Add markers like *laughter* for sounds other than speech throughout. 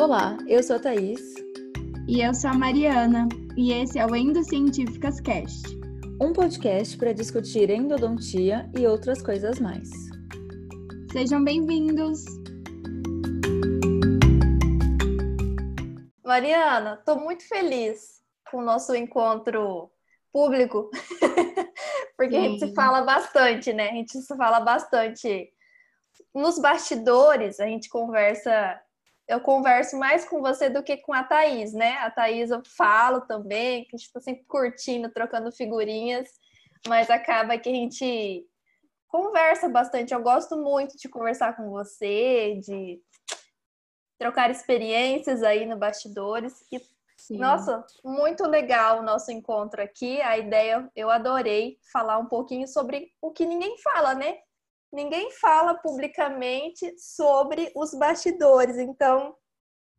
Olá, eu sou a Thaís. E eu sou a Mariana. E esse é o Endocientíficas Cast um podcast para discutir endodontia e outras coisas mais. Sejam bem-vindos! Mariana, estou muito feliz com o nosso encontro público, *laughs* porque Sim. a gente se fala bastante, né? A gente se fala bastante nos bastidores, a gente conversa eu converso mais com você do que com a Thaís, né? A Thaís eu falo também, que a gente tá sempre curtindo, trocando figurinhas, mas acaba que a gente conversa bastante. Eu gosto muito de conversar com você, de trocar experiências aí no bastidores. E, nossa, muito legal o nosso encontro aqui. A ideia, eu adorei falar um pouquinho sobre o que ninguém fala, né? Ninguém fala publicamente sobre os bastidores. Então,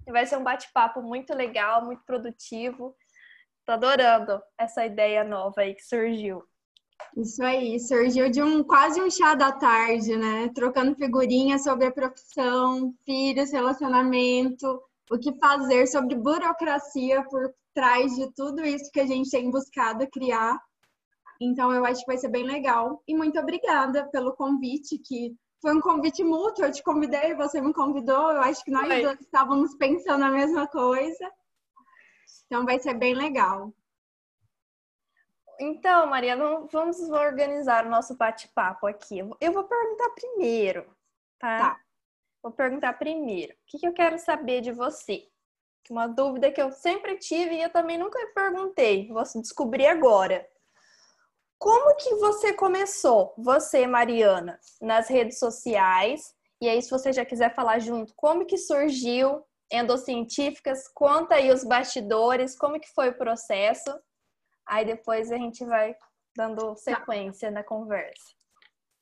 vai ser um bate-papo muito legal, muito produtivo. Tô adorando essa ideia nova aí que surgiu. Isso aí, surgiu de um quase um chá da tarde, né? Trocando figurinhas sobre a profissão, filhos, relacionamento, o que fazer sobre burocracia por trás de tudo isso que a gente tem buscado criar então, eu acho que vai ser bem legal. E muito obrigada pelo convite, que foi um convite mútuo. Eu te convidei, você me convidou. Eu acho que nós Oi. dois estávamos pensando a mesma coisa. Então, vai ser bem legal. Então, Maria, vamos organizar o nosso bate-papo aqui. Eu vou perguntar primeiro, tá? tá. Vou perguntar primeiro. O que eu quero saber de você? Uma dúvida que eu sempre tive e eu também nunca perguntei. Vou descobrir agora. Como que você começou, você, Mariana, nas redes sociais? E aí, se você já quiser falar junto, como que surgiu Endocientíficas? Conta aí os bastidores, como que foi o processo? Aí depois a gente vai dando sequência na conversa.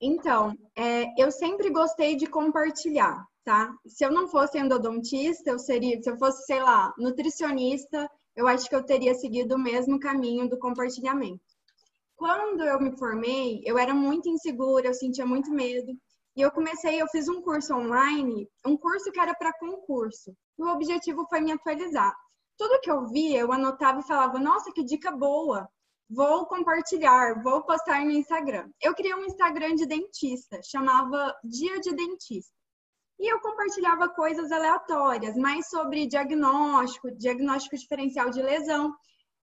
Então, é, eu sempre gostei de compartilhar, tá? Se eu não fosse endodontista, eu seria, se eu fosse, sei lá, nutricionista, eu acho que eu teria seguido o mesmo caminho do compartilhamento. Quando eu me formei, eu era muito insegura, eu sentia muito medo. E eu comecei, eu fiz um curso online, um curso que era para concurso. E o objetivo foi me atualizar. Tudo que eu via, eu anotava e falava: "Nossa, que dica boa! Vou compartilhar, vou postar no Instagram". Eu criei um Instagram de dentista, chamava Dia de Dentista. E eu compartilhava coisas aleatórias, mais sobre diagnóstico, diagnóstico diferencial de lesão.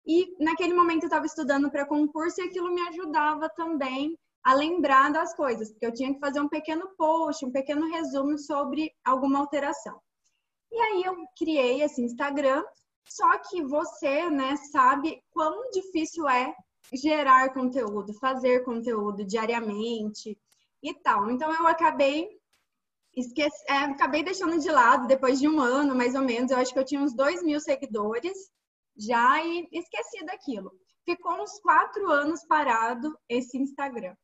E naquele momento eu estava estudando para concurso e aquilo me ajudava também a lembrar das coisas, porque eu tinha que fazer um pequeno post, um pequeno resumo sobre alguma alteração. E aí eu criei esse Instagram, só que você, né, sabe quão difícil é gerar conteúdo, fazer conteúdo diariamente e tal. Então eu acabei esqueci, é, acabei deixando de lado depois de um ano, mais ou menos. Eu acho que eu tinha uns dois mil seguidores já e esqueci daquilo. Ficou uns quatro anos parado esse Instagram.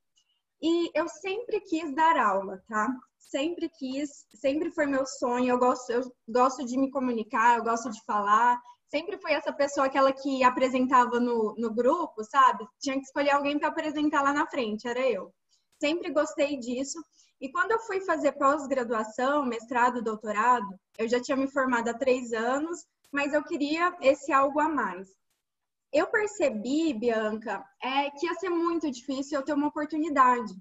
E eu sempre quis dar aula, tá? Sempre quis, sempre foi meu sonho. Eu gosto, eu gosto de me comunicar, eu gosto de falar. Sempre fui essa pessoa, aquela que apresentava no, no grupo, sabe? Tinha que escolher alguém para apresentar lá na frente, era eu. Sempre gostei disso. E quando eu fui fazer pós-graduação, mestrado, doutorado, eu já tinha me formado há três anos, mas eu queria esse algo a mais. Eu percebi, Bianca, é, que ia ser muito difícil eu ter uma oportunidade.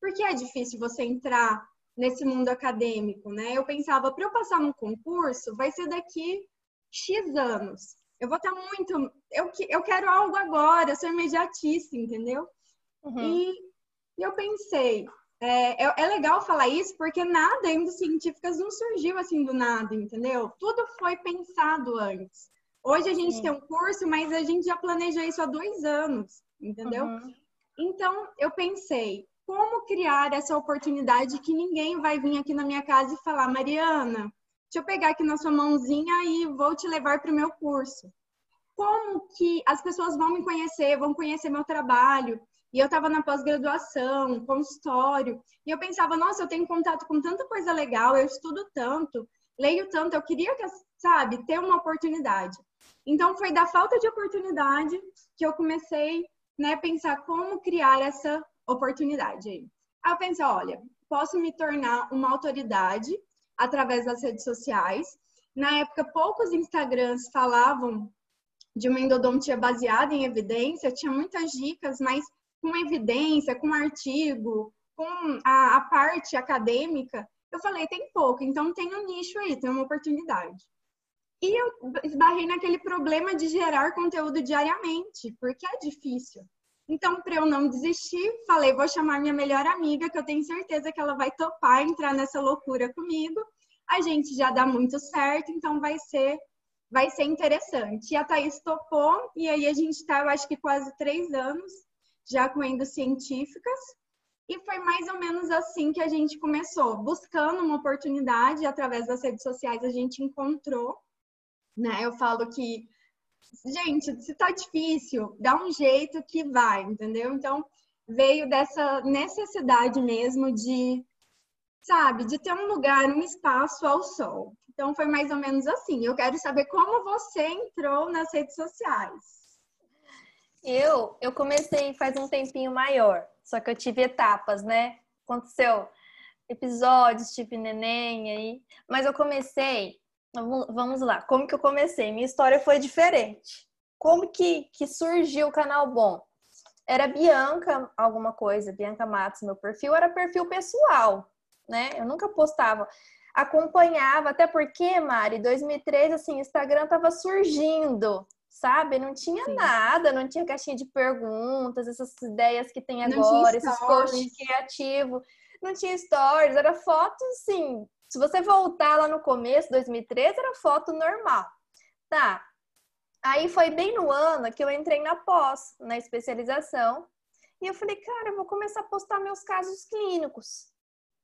Porque é difícil você entrar nesse mundo acadêmico, né? Eu pensava, para eu passar num concurso, vai ser daqui X anos. Eu vou estar muito. Eu, eu quero algo agora, eu sou imediatista, entendeu? Uhum. E eu pensei, é, é, é, legal falar isso porque nada ainda científicas não surgiu assim do nada, entendeu? Tudo foi pensado antes. Hoje a gente Sim. tem um curso, mas a gente já planeja isso há dois anos, entendeu? Uhum. Então eu pensei, como criar essa oportunidade que ninguém vai vir aqui na minha casa e falar, Mariana, deixa eu pegar aqui na sua mãozinha e vou te levar para o meu curso. Como que as pessoas vão me conhecer, vão conhecer meu trabalho? E eu estava na pós-graduação, consultório, e eu pensava, nossa, eu tenho contato com tanta coisa legal, eu estudo tanto, leio tanto, eu queria, que, sabe, ter uma oportunidade. Então, foi da falta de oportunidade que eu comecei né, pensar como criar essa oportunidade. Aí eu pensei, olha, posso me tornar uma autoridade através das redes sociais Na época, poucos Instagrams falavam de uma endodontia baseada em evidência, tinha muitas dicas, mas com evidência, com artigo, com a, a parte acadêmica, eu falei, tem pouco, então tem um nicho aí, tem uma oportunidade. E eu esbarrei naquele problema de gerar conteúdo diariamente, porque é difícil. Então, para eu não desistir, falei, vou chamar minha melhor amiga, que eu tenho certeza que ela vai topar entrar nessa loucura comigo. A gente já dá muito certo, então vai ser vai ser interessante. E a Thaís topou, e aí a gente está, eu acho que quase três anos já com científicas. E foi mais ou menos assim que a gente começou, buscando uma oportunidade através das redes sociais a gente encontrou, né? Eu falo que gente, se tá difícil, dá um jeito que vai, entendeu? Então, veio dessa necessidade mesmo de, sabe, de ter um lugar, um espaço ao sol. Então, foi mais ou menos assim. Eu quero saber como você entrou nas redes sociais. Eu, eu comecei faz um tempinho maior, só que eu tive etapas, né? Aconteceu episódios, tipo neném aí, mas eu comecei Vamos lá, como que eu comecei? Minha história foi diferente. Como que, que surgiu o canal Bom? Era Bianca alguma coisa, Bianca Matos, meu perfil era perfil pessoal, né? Eu nunca postava. Acompanhava, até porque, Mari, 2013, assim, Instagram tava surgindo, sabe? Não tinha Sim. nada, não tinha caixinha de perguntas, essas ideias que tem agora, esses posts criativos. Não tinha stories, era fotos, assim, se você voltar lá no começo, 2013, era foto normal. Tá. Aí foi bem no ano que eu entrei na pós, na especialização. E eu falei, cara, eu vou começar a postar meus casos clínicos,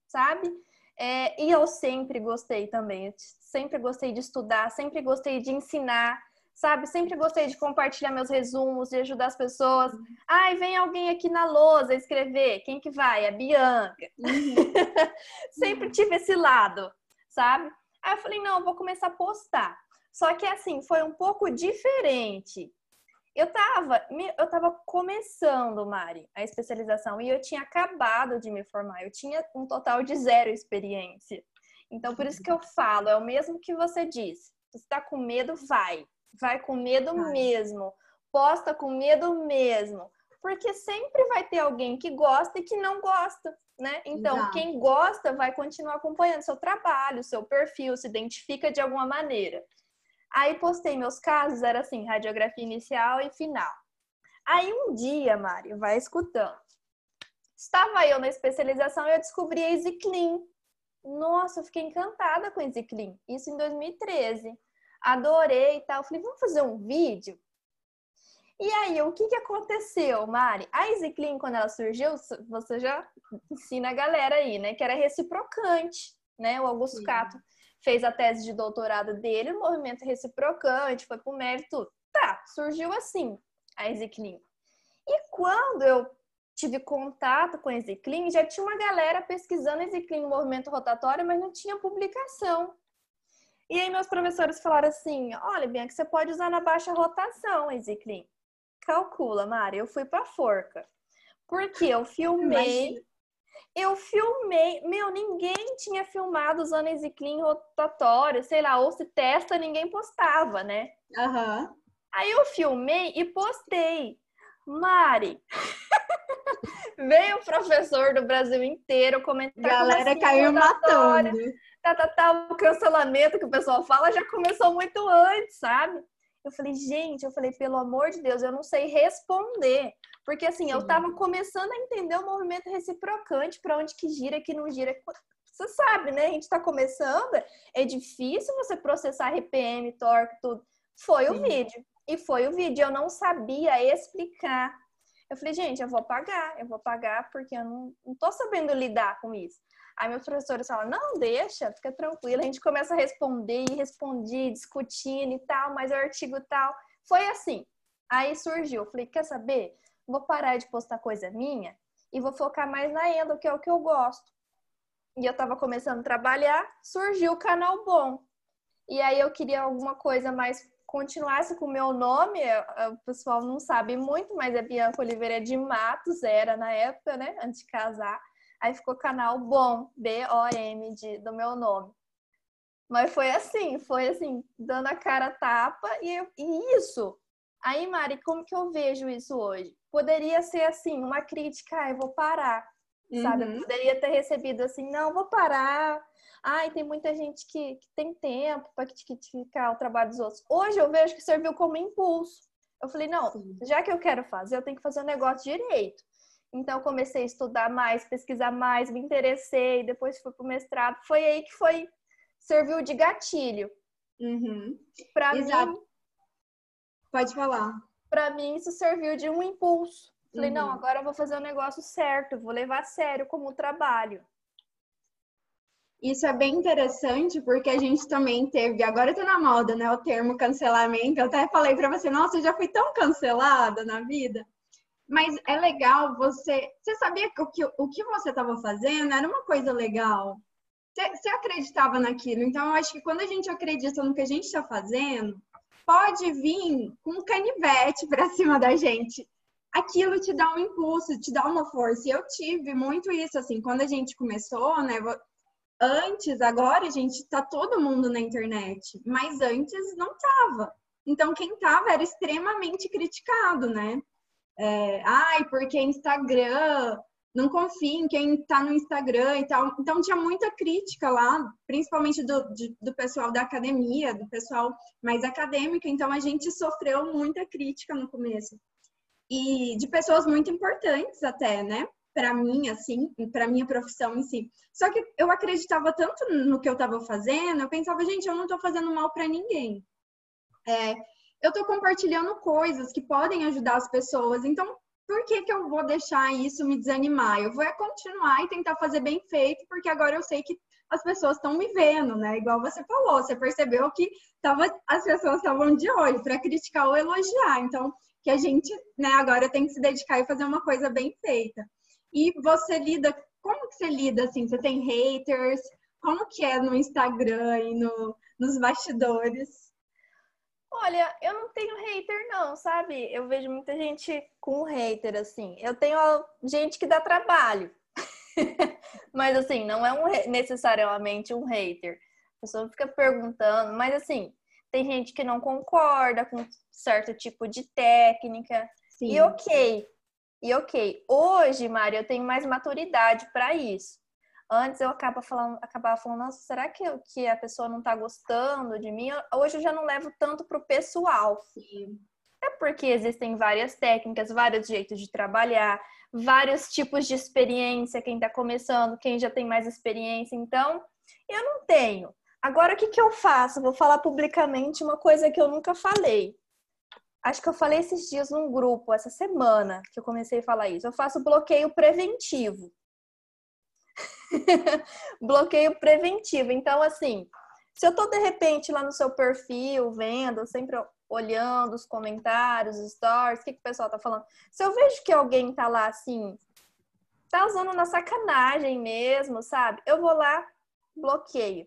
sabe? É, e eu sempre gostei também, eu sempre gostei de estudar, sempre gostei de ensinar sabe? Sempre gostei de compartilhar meus resumos, de ajudar as pessoas. Uhum. Ai, vem alguém aqui na lousa escrever. Quem que vai? A Bianca. Uhum. *laughs* Sempre uhum. tive esse lado, sabe? Aí eu falei, não, eu vou começar a postar. Só que assim, foi um pouco diferente. Eu tava, eu tava começando, Mari, a especialização e eu tinha acabado de me formar. Eu tinha um total de zero experiência. Então, por isso que eu falo, é o mesmo que você disse. Se você tá com medo, vai. Vai com medo mesmo. Posta com medo mesmo. Porque sempre vai ter alguém que gosta e que não gosta, né? Então, Exato. quem gosta vai continuar acompanhando seu trabalho, seu perfil, se identifica de alguma maneira. Aí postei meus casos, era assim, radiografia inicial e final. Aí um dia, Mário, vai escutando. Estava eu na especialização e eu descobri a EasyClean. Nossa, eu fiquei encantada com a EasyClean. Isso em 2013 adorei e tal. falei, vamos fazer um vídeo? E aí, o que, que aconteceu, Mari? A Easy Clean, quando ela surgiu, você já ensina a galera aí, né? Que era reciprocante, né? O Augusto Sim. Cato fez a tese de doutorado dele, o movimento reciprocante, foi pro mérito. Tá, surgiu assim, a Easy Clean. E quando eu tive contato com a Easy Clean, já tinha uma galera pesquisando Easy Clean, movimento rotatório, mas não tinha publicação. E aí meus professores falaram assim: olha, Bianca, você pode usar na baixa rotação, Exiclin. Calcula, Mari, eu fui pra forca. Porque eu *laughs* filmei. Eu filmei, meu, ninguém tinha filmado usando Exiclin rotatório, sei lá, ou se testa, ninguém postava, né? Uhum. Aí eu filmei e postei. Mari, veio o professor do Brasil inteiro comentar. Galera caiu matando tá, tá, tá, o cancelamento que o pessoal fala já começou muito antes, sabe? Eu falei, gente, eu falei, pelo amor de Deus, eu não sei responder. Porque assim, Sim. eu tava começando a entender o movimento reciprocante, para onde que gira, que não gira. Você sabe, né? A gente tá começando, é difícil você processar RPM, torque, tudo. Foi Sim. o vídeo. E foi o vídeo. Eu não sabia explicar. Eu falei, gente, eu vou pagar, eu vou pagar porque eu não, não tô sabendo lidar com isso. Aí meus professores falam, não, deixa, fica tranquila. A gente começa a responder e respondi, discutindo e tal, mas o artigo tal. Foi assim. Aí surgiu, falei, quer saber? Vou parar de postar coisa minha e vou focar mais na endo, que é o que eu gosto. E eu tava começando a trabalhar, surgiu o canal Bom. E aí eu queria alguma coisa mais continuasse com o meu nome, o pessoal não sabe muito, mas é Bianca Oliveira de Matos, era na época, né, antes de casar. Aí ficou canal Bom, B-O-M, do meu nome. Mas foi assim, foi assim, dando a cara a tapa e, e isso. Aí, Mari, como que eu vejo isso hoje? Poderia ser assim, uma crítica, ah, eu vou parar, uhum. sabe? Eu poderia ter recebido assim, não, vou parar. Ai, tem muita gente que, que tem tempo para criticar o trabalho dos outros. Hoje eu vejo que serviu como impulso. Eu falei, não, já que eu quero fazer, eu tenho que fazer o um negócio direito. Então, comecei a estudar mais, pesquisar mais, me interessei, depois fui para o mestrado. Foi aí que foi serviu de gatilho. Uhum. Para mim. Pode falar. Para mim, isso serviu de um impulso. Falei, uhum. não, agora eu vou fazer o negócio certo, vou levar a sério como trabalho. Isso é bem interessante porque a gente também teve, agora tá na moda, né, o termo cancelamento. Eu até falei para você, nossa, eu já fui tão cancelada na vida. Mas é legal você. Você sabia que o que, o que você estava fazendo era uma coisa legal? Você acreditava naquilo. Então, eu acho que quando a gente acredita no que a gente está fazendo, pode vir com um canivete para *laughs* cima da gente. Aquilo te dá um impulso, te dá uma força. E eu tive muito isso, assim, quando a gente começou, né? Antes, agora, a gente tá todo mundo na internet, mas antes não tava. Então, quem tava era extremamente criticado, né? É, Ai, porque Instagram, não confia em quem está no Instagram e tal. Então tinha muita crítica lá, principalmente do, de, do pessoal da academia, do pessoal mais acadêmico. Então a gente sofreu muita crítica no começo. E de pessoas muito importantes até, né? Para mim, assim, para minha profissão em si. Só que eu acreditava tanto no que eu estava fazendo, eu pensava, gente, eu não estou fazendo mal para ninguém. É, eu estou compartilhando coisas que podem ajudar as pessoas. Então, por que, que eu vou deixar isso me desanimar? Eu vou continuar e tentar fazer bem feito, porque agora eu sei que as pessoas estão me vendo, né? Igual você falou, você percebeu que tava, as pessoas estavam de olho para criticar ou elogiar. Então, que a gente, né, agora tem que se dedicar e fazer uma coisa bem feita. E você lida, como que você lida assim? Você tem haters? Como que é no Instagram e no, nos bastidores? Olha, eu não tenho hater, não, sabe? Eu vejo muita gente com hater, assim. Eu tenho gente que dá trabalho. *laughs* mas, assim, não é um, necessariamente um hater. A pessoa fica perguntando, mas, assim, tem gente que não concorda com certo tipo de técnica. Sim. E ok. E ok. Hoje, Mari, eu tenho mais maturidade para isso. Antes eu acaba falando, acabava falando, nossa, será que, que a pessoa não tá gostando de mim? Hoje eu já não levo tanto pro pessoal. Sim. É porque existem várias técnicas, vários jeitos de trabalhar, vários tipos de experiência, quem tá começando, quem já tem mais experiência. Então, eu não tenho. Agora, o que, que eu faço? Vou falar publicamente uma coisa que eu nunca falei. Acho que eu falei esses dias num grupo, essa semana que eu comecei a falar isso. Eu faço bloqueio preventivo. *laughs* bloqueio preventivo. Então, assim, se eu tô de repente lá no seu perfil, vendo, sempre olhando os comentários, os stories, o que, que o pessoal tá falando. Se eu vejo que alguém tá lá assim, tá usando na sacanagem mesmo, sabe? Eu vou lá, bloqueio.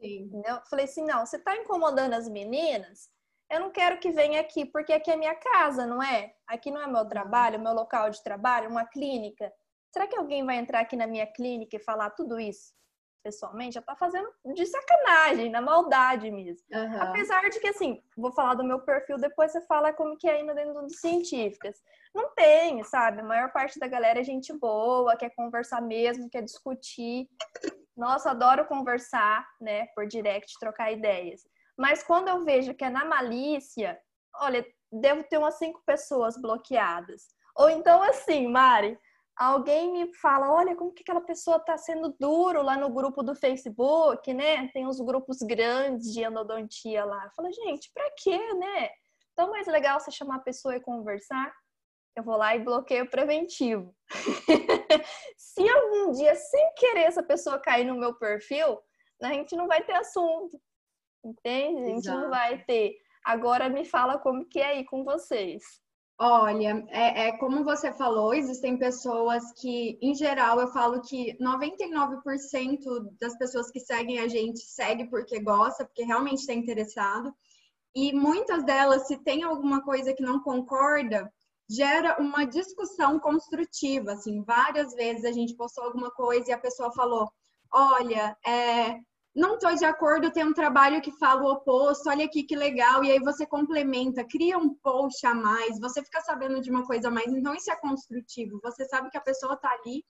Sim. Entendeu? Falei assim, não, você tá incomodando as meninas, eu não quero que venha aqui, porque aqui é minha casa, não é? Aqui não é meu trabalho, meu local de trabalho, uma clínica. Será que alguém vai entrar aqui na minha clínica e falar tudo isso pessoalmente? Já tá fazendo de sacanagem, na maldade mesmo. Uhum. Apesar de que, assim, vou falar do meu perfil, depois você fala como que é ainda dentro de científicas. Não tem, sabe? A maior parte da galera é gente boa, quer conversar mesmo, quer discutir. Nossa, adoro conversar, né, por direct, trocar ideias. Mas quando eu vejo que é na malícia, olha, devo ter umas cinco pessoas bloqueadas. Ou então, assim, Mari, alguém me fala, olha como que aquela pessoa está sendo duro lá no grupo do Facebook, né? Tem uns grupos grandes de endodontia lá. Fala, gente, para quê, né? Tão mais legal você chamar a pessoa e conversar. Eu vou lá e bloqueio preventivo. *laughs* Se algum dia, sem querer, essa pessoa cair no meu perfil, a gente não vai ter assunto. Entende? A gente Exato. não vai ter. Agora me fala como que é aí com vocês. Olha, é, é, como você falou, existem pessoas que, em geral, eu falo que 99% das pessoas que seguem a gente segue porque gosta, porque realmente está interessado. E muitas delas, se tem alguma coisa que não concorda, gera uma discussão construtiva. Assim, várias vezes a gente postou alguma coisa e a pessoa falou: Olha, é, não tô de acordo, tem um trabalho que fala o oposto, olha aqui que legal, e aí você complementa, cria um post a mais, você fica sabendo de uma coisa a mais, então isso é construtivo, você sabe que a pessoa tá ali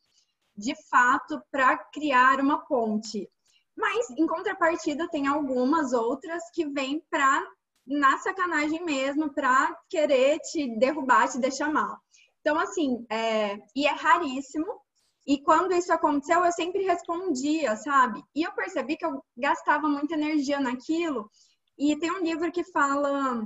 de fato para criar uma ponte. Mas em contrapartida tem algumas outras que vêm para na sacanagem mesmo, para querer te derrubar, te deixar mal. Então, assim, é... e é raríssimo, e quando isso aconteceu, eu sempre respondia, sabe? E eu percebi que eu gastava muita energia naquilo. E tem um livro que fala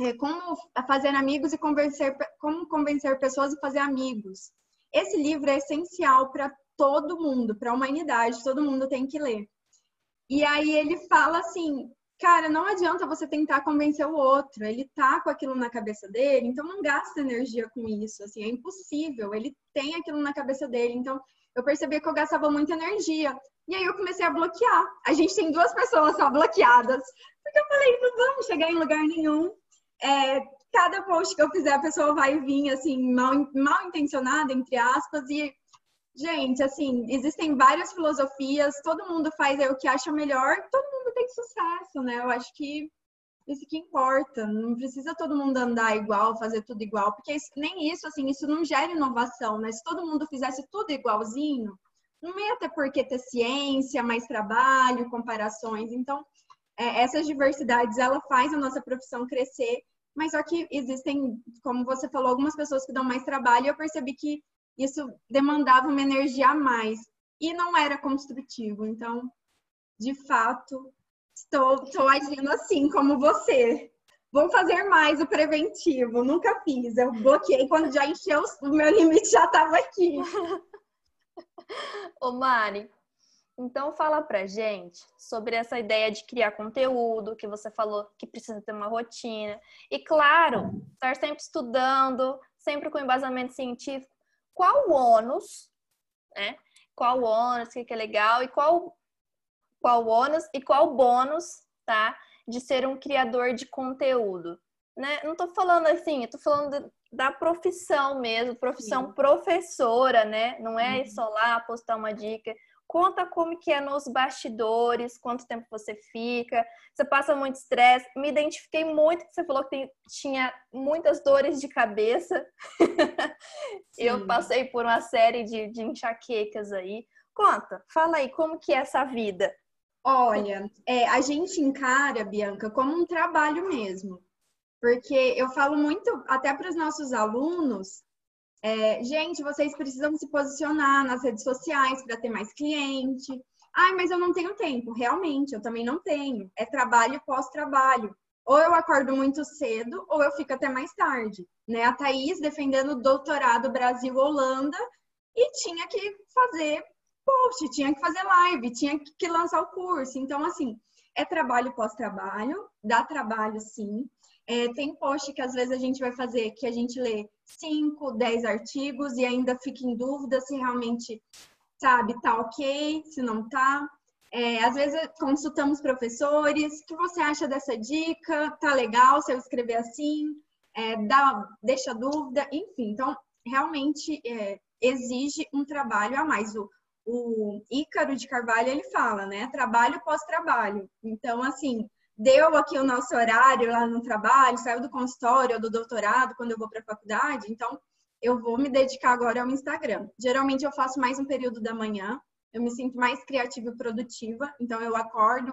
é, como fazer amigos e convencer, como convencer pessoas a fazer amigos. Esse livro é essencial para todo mundo, para a humanidade, todo mundo tem que ler. E aí ele fala assim: cara, não adianta você tentar convencer o outro, ele tá com aquilo na cabeça dele, então não gasta energia com isso, assim, é impossível, ele tem aquilo na cabeça dele, então eu percebi que eu gastava muita energia. E aí eu comecei a bloquear. A gente tem duas pessoas só bloqueadas. Porque eu falei, não vamos chegar em lugar nenhum. É, cada post que eu fizer, a pessoa vai vir, assim, mal, mal intencionada, entre aspas, e Gente, assim, existem várias filosofias, todo mundo faz o que acha melhor, todo mundo tem sucesso, né? Eu acho que isso que importa. Não precisa todo mundo andar igual, fazer tudo igual, porque isso, nem isso, assim, isso não gera inovação, né? Se todo mundo fizesse tudo igualzinho, não ia ter por que ter ciência, mais trabalho, comparações. Então, é, essas diversidades, ela faz a nossa profissão crescer, mas só que existem, como você falou, algumas pessoas que dão mais trabalho, e eu percebi que isso demandava uma energia a mais e não era construtivo. Então, de fato, estou, estou agindo assim como você. Vou fazer mais o preventivo. Nunca fiz. Eu bloqueei quando já encheu, o meu limite já estava aqui. *laughs* Ô Mari, então fala pra gente sobre essa ideia de criar conteúdo, que você falou que precisa ter uma rotina. E claro, estar sempre estudando, sempre com embasamento científico qual o ônus, né? Qual o ônus, o que é legal e qual qual o ônus e qual o bônus, tá? De ser um criador de conteúdo, né? Não tô falando assim, eu tô falando da profissão mesmo, profissão Sim. professora, né? Não é uhum. só lá postar uma dica. Conta como que é nos bastidores, quanto tempo você fica, você passa muito estresse. Me identifiquei muito que você falou que tem, tinha muitas dores de cabeça. *laughs* Eu passei por uma série de, de enxaquecas aí. Conta, fala aí, como que é essa vida? Olha, é, a gente encara, Bianca, como um trabalho mesmo. Porque eu falo muito, até para os nossos alunos, é, gente, vocês precisam se posicionar nas redes sociais para ter mais cliente. Ai, mas eu não tenho tempo. Realmente, eu também não tenho. É trabalho pós-trabalho. Ou eu acordo muito cedo, ou eu fico até mais tarde. Né? A Thaís defendendo o doutorado Brasil-Holanda e tinha que fazer post, tinha que fazer live, tinha que lançar o curso. Então, assim, é trabalho pós-trabalho, dá trabalho sim. É, tem post que às vezes a gente vai fazer que a gente lê 5, 10 artigos e ainda fica em dúvida se realmente, sabe, tá ok, se não tá. É, às vezes consultamos professores, o que você acha dessa dica? Tá legal se eu escrever assim? É, dá, deixa dúvida, enfim. Então, realmente é, exige um trabalho a mais. O, o Ícaro de Carvalho, ele fala, né? Trabalho pós-trabalho. Então, assim, deu aqui o nosso horário lá no trabalho, saiu do consultório ou do doutorado quando eu vou para a faculdade, então eu vou me dedicar agora ao Instagram. Geralmente eu faço mais um período da manhã, eu me sinto mais criativa e produtiva, então eu acordo,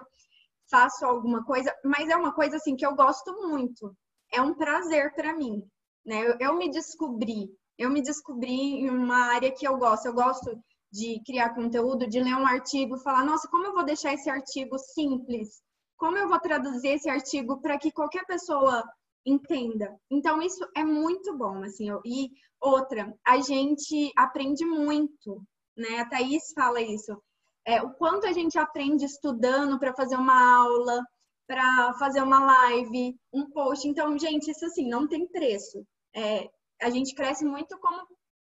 faço alguma coisa, mas é uma coisa assim que eu gosto muito. É um prazer para mim, né? Eu, eu me descobri, eu me descobri em uma área que eu gosto. Eu gosto de criar conteúdo, de ler um artigo, falar, nossa, como eu vou deixar esse artigo simples, como eu vou traduzir esse artigo para que qualquer pessoa entenda. Então, isso é muito bom, assim. E outra, a gente aprende muito, né? A Thaís fala isso. É, o quanto a gente aprende estudando para fazer uma aula, para fazer uma live, um post. Então, gente, isso assim, não tem preço. É, a gente cresce muito como,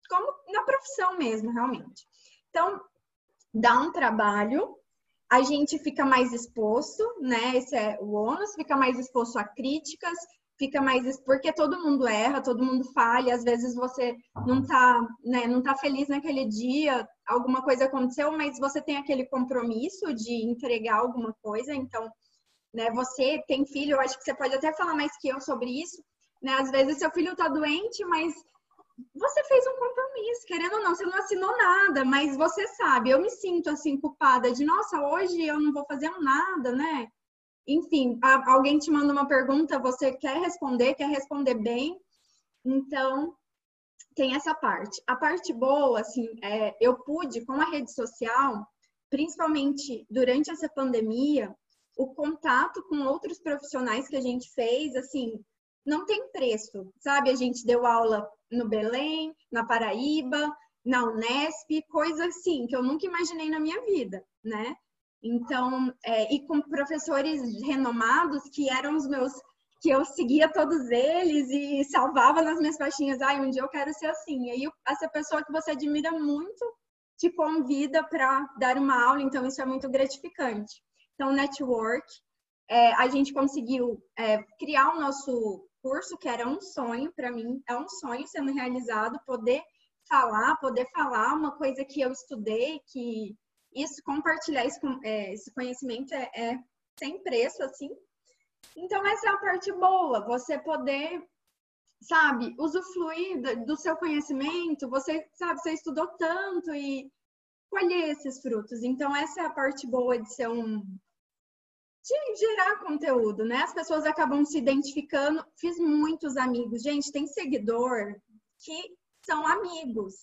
como na profissão mesmo, realmente. Então, dá um trabalho, a gente fica mais exposto, né? Esse é o ônus, fica mais exposto a críticas, fica mais porque todo mundo erra, todo mundo falha, às vezes você não tá, né, não tá feliz naquele dia, alguma coisa aconteceu, mas você tem aquele compromisso de entregar alguma coisa, então, né, você tem filho, eu acho que você pode até falar mais que eu sobre isso, né? Às vezes seu filho tá doente, mas você fez um compromisso, querendo ou não, você não assinou nada, mas você sabe, eu me sinto assim culpada de, nossa, hoje eu não vou fazer nada, né? Enfim, alguém te manda uma pergunta, você quer responder, quer responder bem, então tem essa parte. A parte boa, assim, é, eu pude com a rede social, principalmente durante essa pandemia, o contato com outros profissionais que a gente fez, assim, não tem preço, sabe? A gente deu aula no Belém, na Paraíba, na Unesp, coisa assim que eu nunca imaginei na minha vida, né? Então, é, e com professores renomados que eram os meus, que eu seguia todos eles e salvava nas minhas faixinhas. Ai, um dia eu quero ser assim. E aí, essa pessoa que você admira muito te convida para dar uma aula, então isso é muito gratificante. Então, network, é, a gente conseguiu é, criar o nosso curso, que era um sonho para mim, é um sonho sendo realizado, poder falar, poder falar uma coisa que eu estudei, que isso, compartilhar esse, é, esse conhecimento é, é sem preço, assim. Então, essa é a parte boa, você poder, sabe, usufruir do seu conhecimento, você, sabe, você estudou tanto e colher esses frutos. Então, essa é a parte boa de ser um, de gerar conteúdo, né? As pessoas acabam se identificando. Fiz muitos amigos. Gente, tem seguidor que são amigos.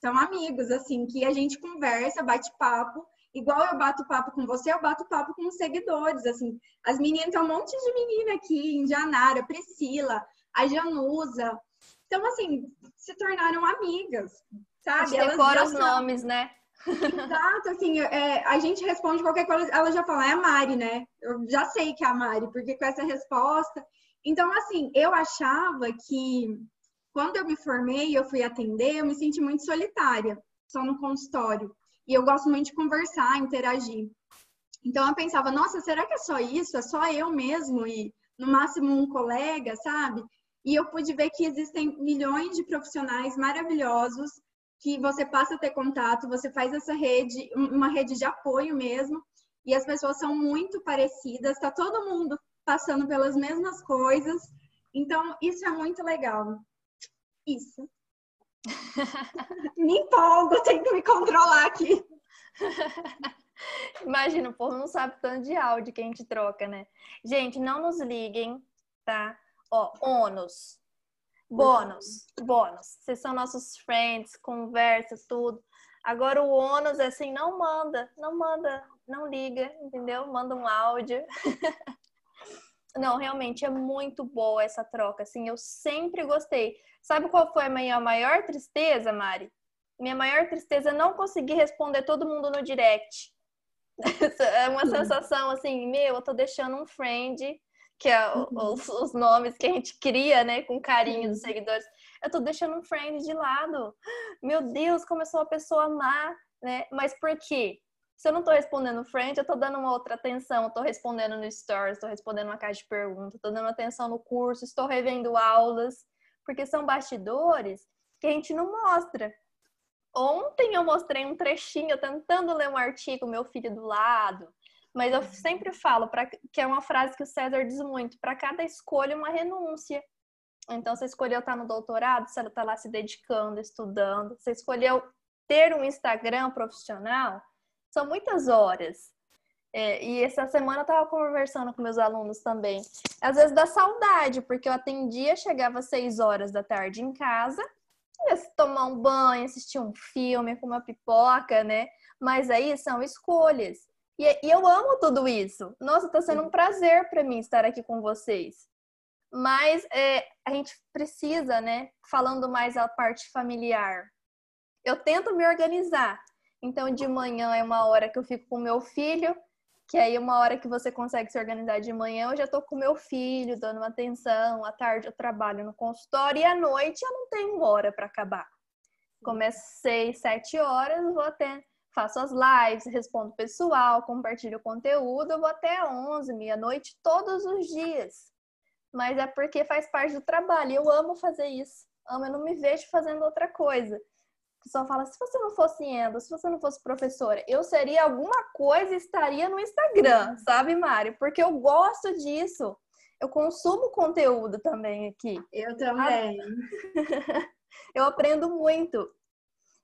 São amigos, assim, que a gente conversa, bate papo. Igual eu bato papo com você, eu bato papo com os seguidores, assim. As meninas, tem um monte de menina aqui em Janara, Priscila, a Janusa. Então, assim, se tornaram amigas, sabe? Elas decora os nomes, né? Exato, assim, é, a gente responde qualquer coisa, ela já fala, é a Mari, né? Eu já sei que é a Mari, porque com essa resposta. Então, assim, eu achava que quando eu me formei, eu fui atender, eu me senti muito solitária, só no consultório. E eu gosto muito de conversar, interagir. Então eu pensava, nossa, será que é só isso? É só eu mesmo e no máximo um colega, sabe? E eu pude ver que existem milhões de profissionais maravilhosos que você passa a ter contato, você faz essa rede, uma rede de apoio mesmo, e as pessoas são muito parecidas, tá todo mundo passando pelas mesmas coisas. Então, isso é muito legal. Isso. *laughs* me empolgo, tenho que me controlar aqui. *laughs* Imagina, o povo não sabe tanto de áudio que a gente troca, né? Gente, não nos liguem, tá? Ó, ônus. Bônus, bônus. Vocês são nossos friends, conversa, tudo. Agora o ônus é assim, não manda, não manda, não liga, entendeu? Manda um áudio. *laughs* não, realmente é muito boa essa troca, assim, eu sempre gostei. Sabe qual foi a minha maior tristeza, Mari? Minha maior tristeza é não conseguir responder todo mundo no direct. *laughs* é uma sensação assim, meu, eu tô deixando um friend que é uhum. os, os, nomes que a gente cria, né, com carinho dos seguidores. Eu tô deixando um friend de lado. Meu Deus, começou a pessoa amar, né? Mas por quê? Se eu não tô respondendo friend, eu tô dando uma outra atenção, eu tô respondendo no stories, tô respondendo uma caixa de perguntas, tô dando atenção no curso, estou revendo aulas, porque são bastidores que a gente não mostra. Ontem eu mostrei um trechinho tentando ler um artigo, meu filho do lado, mas eu sempre falo, pra, que é uma frase que o César diz muito: para cada escolha, uma renúncia. Então, você escolheu estar no doutorado, você está lá se dedicando, estudando. Você escolheu ter um Instagram profissional, são muitas horas. É, e essa semana eu estava conversando com meus alunos também. Às vezes dá saudade, porque eu atendia, chegava às seis horas da tarde em casa, ia tomar um banho, assistir um filme com uma pipoca, né? Mas aí são escolhas. E, e eu amo tudo isso. Nossa, está sendo um prazer para mim estar aqui com vocês. Mas é, a gente precisa, né? Falando mais a parte familiar. Eu tento me organizar. Então, de manhã é uma hora que eu fico com meu filho, que aí uma hora que você consegue se organizar de manhã, eu já tô com meu filho, dando uma atenção. À tarde eu trabalho no consultório e à noite eu não tenho hora para acabar. Começo seis, sete horas, vou até faço as lives, respondo pessoal, compartilho conteúdo, eu vou até 11, meia-noite, todos os dias. mas é porque faz parte do trabalho. Eu amo fazer isso. Amo, eu não me vejo fazendo outra coisa. O pessoal fala: se você não fosse Endo, se você não fosse professora, eu seria alguma coisa e estaria no Instagram, sabe, Mário? Porque eu gosto disso. Eu consumo conteúdo também aqui. Eu também. *laughs* eu aprendo muito.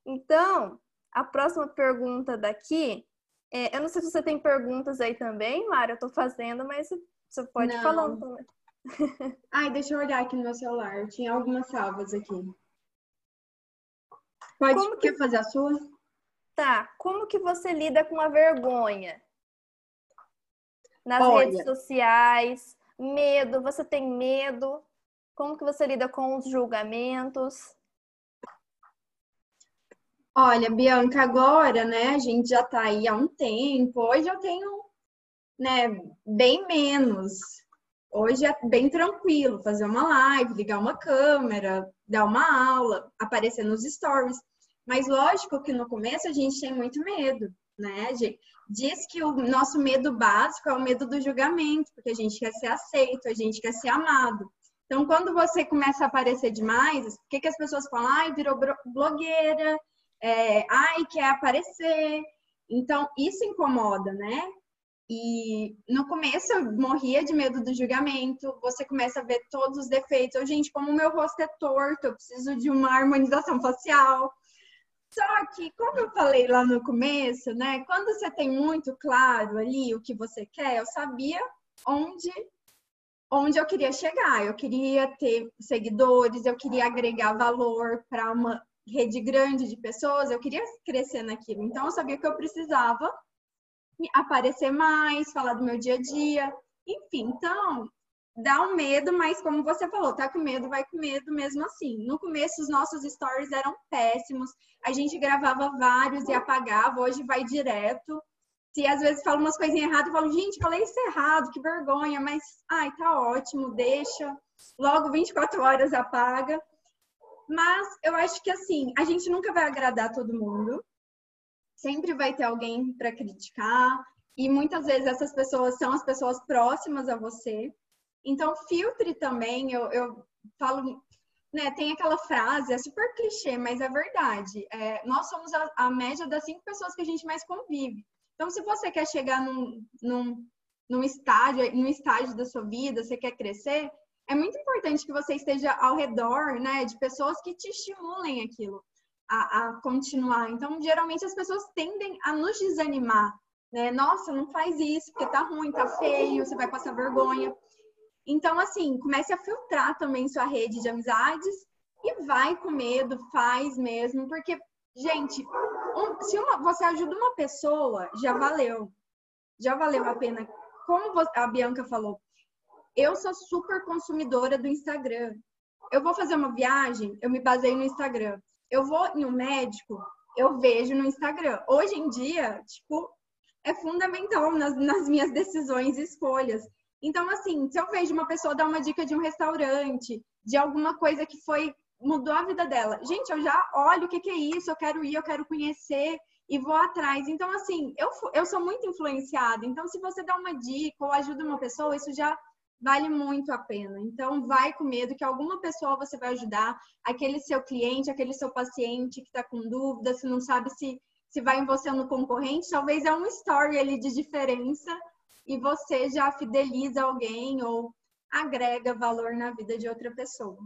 Então, a próxima pergunta daqui, é, eu não sei se você tem perguntas aí também, Mário, eu tô fazendo, mas você pode não. falar também. *laughs* Ai, deixa eu olhar aqui no meu celular. Tinha algumas salvas aqui. Pode como que... fazer a sua? Tá. Como que você lida com a vergonha? Nas Olha... redes sociais, medo, você tem medo? Como que você lida com os julgamentos? Olha, Bianca, agora, né, a gente já tá aí há um tempo. Hoje eu tenho, né, bem menos. Hoje é bem tranquilo fazer uma live, ligar uma câmera, dar uma aula, aparecer nos stories. Mas lógico que no começo a gente tem muito medo, né? Diz que o nosso medo básico é o medo do julgamento, porque a gente quer ser aceito, a gente quer ser amado. Então, quando você começa a aparecer demais, o que, que as pessoas falam? Ai, virou blogueira, é, ai, quer aparecer. Então, isso incomoda, né? E no começo eu morria de medo do julgamento, você começa a ver todos os defeitos. Eu, gente, como o meu rosto é torto, eu preciso de uma harmonização facial. Só que, como eu falei lá no começo, né? Quando você tem muito claro ali o que você quer, eu sabia onde onde eu queria chegar. Eu queria ter seguidores, eu queria agregar valor para uma rede grande de pessoas, eu queria crescer naquilo. Então, eu sabia que eu precisava aparecer mais, falar do meu dia a dia. Enfim, então, dá um medo, mas como você falou, tá com medo, vai com medo mesmo assim. No começo, os nossos stories eram péssimos, a gente gravava vários e apagava, hoje vai direto. Se às vezes falo umas coisinhas erradas, eu falo, gente, falei isso errado, que vergonha, mas ai, tá ótimo, deixa. Logo 24 horas apaga. Mas eu acho que assim, a gente nunca vai agradar todo mundo. Sempre vai ter alguém para criticar, e muitas vezes essas pessoas são as pessoas próximas a você. Então, filtre também. Eu, eu falo, né? Tem aquela frase, é super clichê, mas é verdade. É, nós somos a, a, média das cinco pessoas que a gente mais convive. Então, se você quer chegar num, num, num estágio, num estágio da sua vida, você quer crescer, é muito importante que você esteja ao redor, né, de pessoas que te estimulem aquilo a, a continuar. Então, geralmente as pessoas tendem a nos desanimar, né? Nossa, não faz isso porque tá ruim, tá feio, você vai passar vergonha. Então, assim, comece a filtrar também sua rede de amizades e vai com medo, faz mesmo, porque, gente, um, se uma, você ajuda uma pessoa, já valeu. Já valeu a pena. Como a Bianca falou, eu sou super consumidora do Instagram. Eu vou fazer uma viagem, eu me baseio no Instagram. Eu vou em um médico, eu vejo no Instagram. Hoje em dia, tipo, é fundamental nas, nas minhas decisões e escolhas. Então, assim, se eu vejo uma pessoa dar uma dica de um restaurante, de alguma coisa que foi mudou a vida dela, gente, eu já olho o que, que é isso, eu quero ir, eu quero conhecer e vou atrás. Então, assim, eu, eu sou muito influenciada. Então, se você dá uma dica ou ajuda uma pessoa, isso já vale muito a pena. Então, vai com medo que alguma pessoa você vai ajudar, aquele seu cliente, aquele seu paciente que está com dúvida, se não sabe se, se vai em você ou no concorrente, talvez é um story ali de diferença e você já fideliza alguém ou agrega valor na vida de outra pessoa.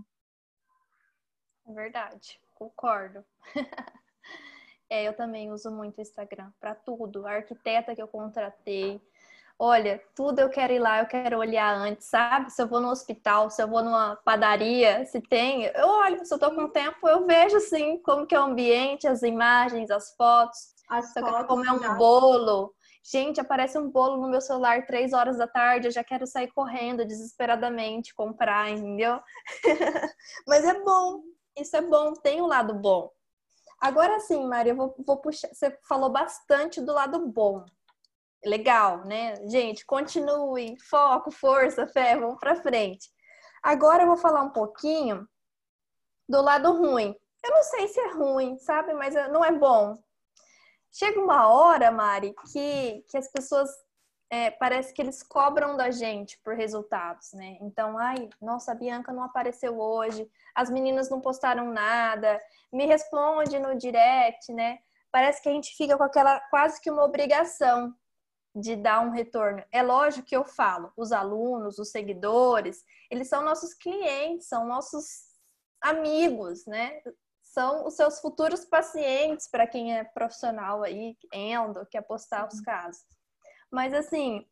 É verdade, concordo. *laughs* é, eu também uso muito o Instagram para tudo. A arquiteta que eu contratei, olha, tudo eu quero ir lá, eu quero olhar antes, sabe? Se eu vou no hospital, se eu vou numa padaria, se tem, eu olho, se eu tô com tempo, eu vejo sim como que é o ambiente, as imagens, as fotos. As se eu quero comer um bolo, Gente, aparece um bolo no meu celular três horas da tarde, eu já quero sair correndo desesperadamente comprar, entendeu? *laughs* Mas é bom, isso é bom, tem o um lado bom. Agora sim, Maria, eu vou, vou puxar. Você falou bastante do lado bom. Legal, né? Gente, continue, foco, força, fé, vamos para frente. Agora eu vou falar um pouquinho do lado ruim. Eu não sei se é ruim, sabe? Mas não é bom. Chega uma hora, Mari, que, que as pessoas é, parece que eles cobram da gente por resultados, né? Então, ai, nossa, a Bianca não apareceu hoje, as meninas não postaram nada, me responde no direct, né? Parece que a gente fica com aquela quase que uma obrigação de dar um retorno. É lógico que eu falo, os alunos, os seguidores, eles são nossos clientes, são nossos amigos, né? São os seus futuros pacientes para quem é profissional aí, endo, quer postar os casos. Mas assim,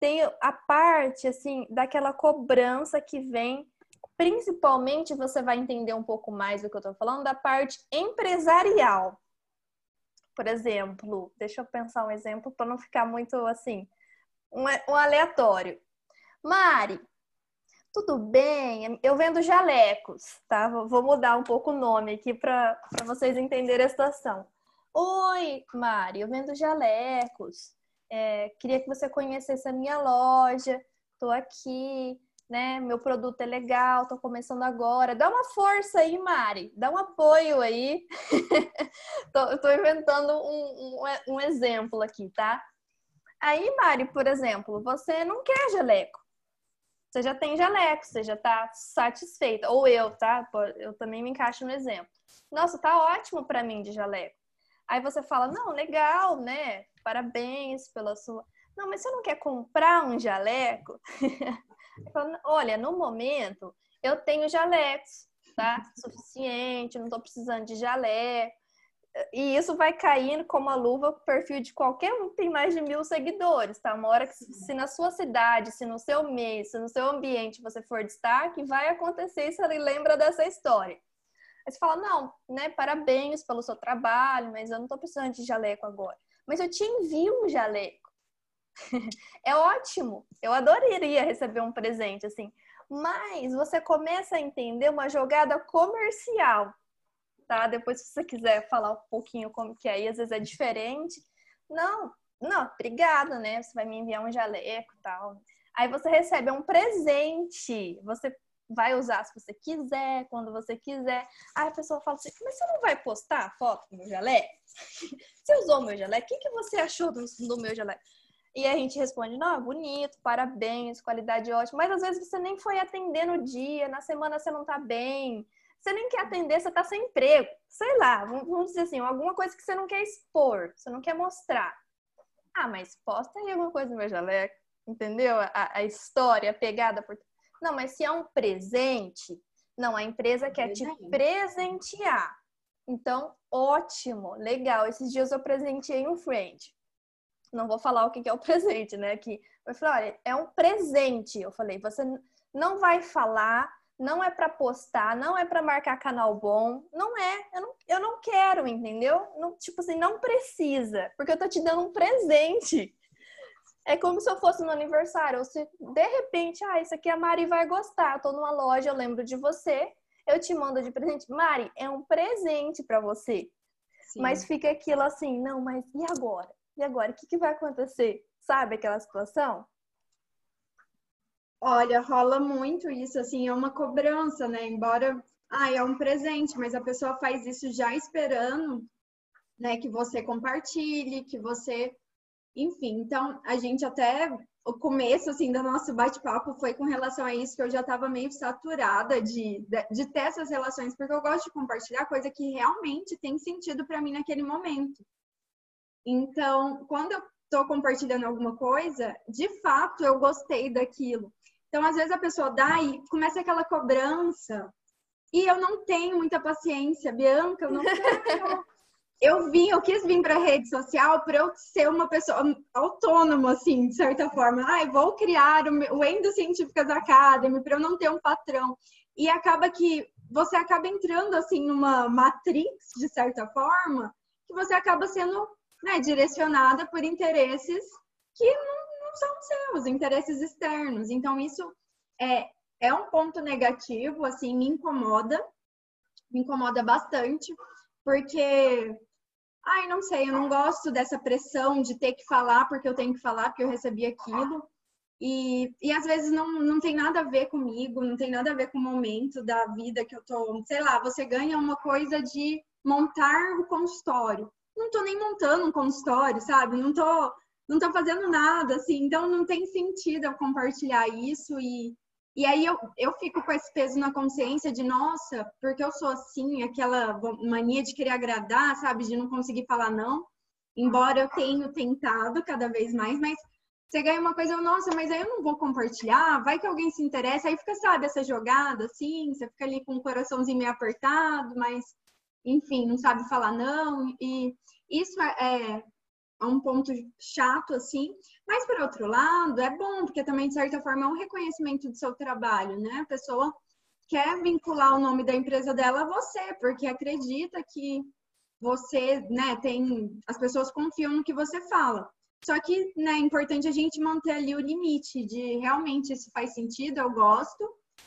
tem a parte assim daquela cobrança que vem principalmente você vai entender um pouco mais do que eu estou falando da parte empresarial. Por exemplo, deixa eu pensar um exemplo para não ficar muito assim, um, um aleatório. Mari, tudo bem? Eu vendo jalecos, tá? Vou mudar um pouco o nome aqui para vocês entenderem a situação. Oi, Mari, eu vendo jalecos. É, queria que você conhecesse a minha loja. Estou aqui, né? Meu produto é legal, estou começando agora. Dá uma força aí, Mari. Dá um apoio aí. *laughs* Estou inventando um, um, um exemplo aqui, tá? Aí, Mari, por exemplo, você não quer jaleco. Você já tem jaleco, você já está satisfeita. Ou eu, tá? Eu também me encaixo no exemplo. Nossa, tá ótimo para mim de jaleco. Aí você fala, não, legal, né? Parabéns pela sua. Não, mas você não quer comprar um jaleco? *laughs* Olha, no momento eu tenho jalecos, tá? Suficiente, não tô precisando de jaleco. E isso vai caindo como a luva o perfil de qualquer um que tem mais de mil seguidores, tá? Uma hora que se na sua cidade, se no seu mês, se no seu ambiente você for destaque, vai acontecer isso ali, lembra dessa história. Aí você fala, não, né, parabéns pelo seu trabalho, mas eu não tô precisando de jaleco agora. Mas eu te envio um jaleco. *laughs* é ótimo. Eu adoraria receber um presente assim. Mas você começa a entender uma jogada comercial, tá? Depois, se você quiser falar um pouquinho como que é, aí às vezes é diferente. Não, não, obrigada, né? Você vai me enviar um jaleco tal. Aí você recebe um presente. Você vai usar se você quiser, quando você quiser. Aí a pessoa fala assim, mas você não vai postar a foto do meu jaleco? *laughs* você usou o meu jaleco? O que, que você achou do, do meu jaleco? E a gente responde, não, é bonito, parabéns, qualidade ótima. Mas às vezes você nem foi atender no dia, na semana você não tá bem. Você nem quer atender, você tá sem emprego. Sei lá, vamos dizer assim, alguma coisa que você não quer expor, você não quer mostrar. Ah, mas posta aí alguma coisa no meu jaleco, entendeu? A, a história, a pegada por não, mas se é um presente, não, a empresa quer te presentear. Então, ótimo, legal. Esses dias eu presenteei um friend. Não vou falar o que é o *laughs* presente, né? Aqui. Eu falei, olha, é um presente. Eu falei, você não vai falar, não é para postar, não é para marcar canal bom, não é. Eu não, eu não quero, entendeu? Não, tipo assim, não precisa, porque eu tô te dando um presente. É como se eu fosse no aniversário. Ou se de repente, ah, isso aqui a Mari vai gostar. Eu tô numa loja, eu lembro de você, eu te mando de presente. Mari, é um presente para você. Sim. Mas fica aquilo assim, não, mas e agora? E agora? O que, que vai acontecer? Sabe aquela situação? Olha, rola muito isso, assim, é uma cobrança, né? Embora, ah, é um presente, mas a pessoa faz isso já esperando, né, que você compartilhe, que você enfim, então a gente até o começo assim do nosso bate-papo foi com relação a isso que eu já estava meio saturada de, de, de, ter essas relações porque eu gosto de compartilhar coisa que realmente tem sentido para mim naquele momento. Então, quando eu estou compartilhando alguma coisa, de fato eu gostei daquilo. Então, às vezes a pessoa dá e começa aquela cobrança e eu não tenho muita paciência, Bianca, eu não *laughs* eu vim, eu quis vir para a rede social para eu ser uma pessoa autônoma, assim, de certa forma. Ai, vou criar o, o Endo Científicas Academy para eu não ter um patrão. E acaba que você acaba entrando, assim, numa matrix, de certa forma, que você acaba sendo né, direcionada por interesses que não, não são seus, interesses externos. Então, isso é, é um ponto negativo, assim, me incomoda, me incomoda bastante, porque Ai, não sei, eu não gosto dessa pressão de ter que falar porque eu tenho que falar, porque eu recebi aquilo. E, e às vezes não, não tem nada a ver comigo, não tem nada a ver com o momento da vida que eu tô. Sei lá, você ganha uma coisa de montar o consultório. Não tô nem montando um consultório, sabe? Não tô, não tô fazendo nada, assim, então não tem sentido eu compartilhar isso e e aí eu, eu fico com esse peso na consciência de, nossa, porque eu sou assim, aquela mania de querer agradar, sabe? De não conseguir falar não. Embora eu tenha tentado cada vez mais, mas você ganha uma coisa, eu, nossa, mas aí eu não vou compartilhar, vai que alguém se interessa, aí fica, sabe, essa jogada assim, você fica ali com o coraçãozinho meio apertado, mas enfim, não sabe falar não. E isso é, é é um ponto chato, assim. Mas, por outro lado, é bom, porque também, de certa forma, é um reconhecimento do seu trabalho, né? A pessoa quer vincular o nome da empresa dela a você, porque acredita que você, né, tem. As pessoas confiam no que você fala. Só que, né, é importante a gente manter ali o limite de realmente isso faz sentido, eu gosto.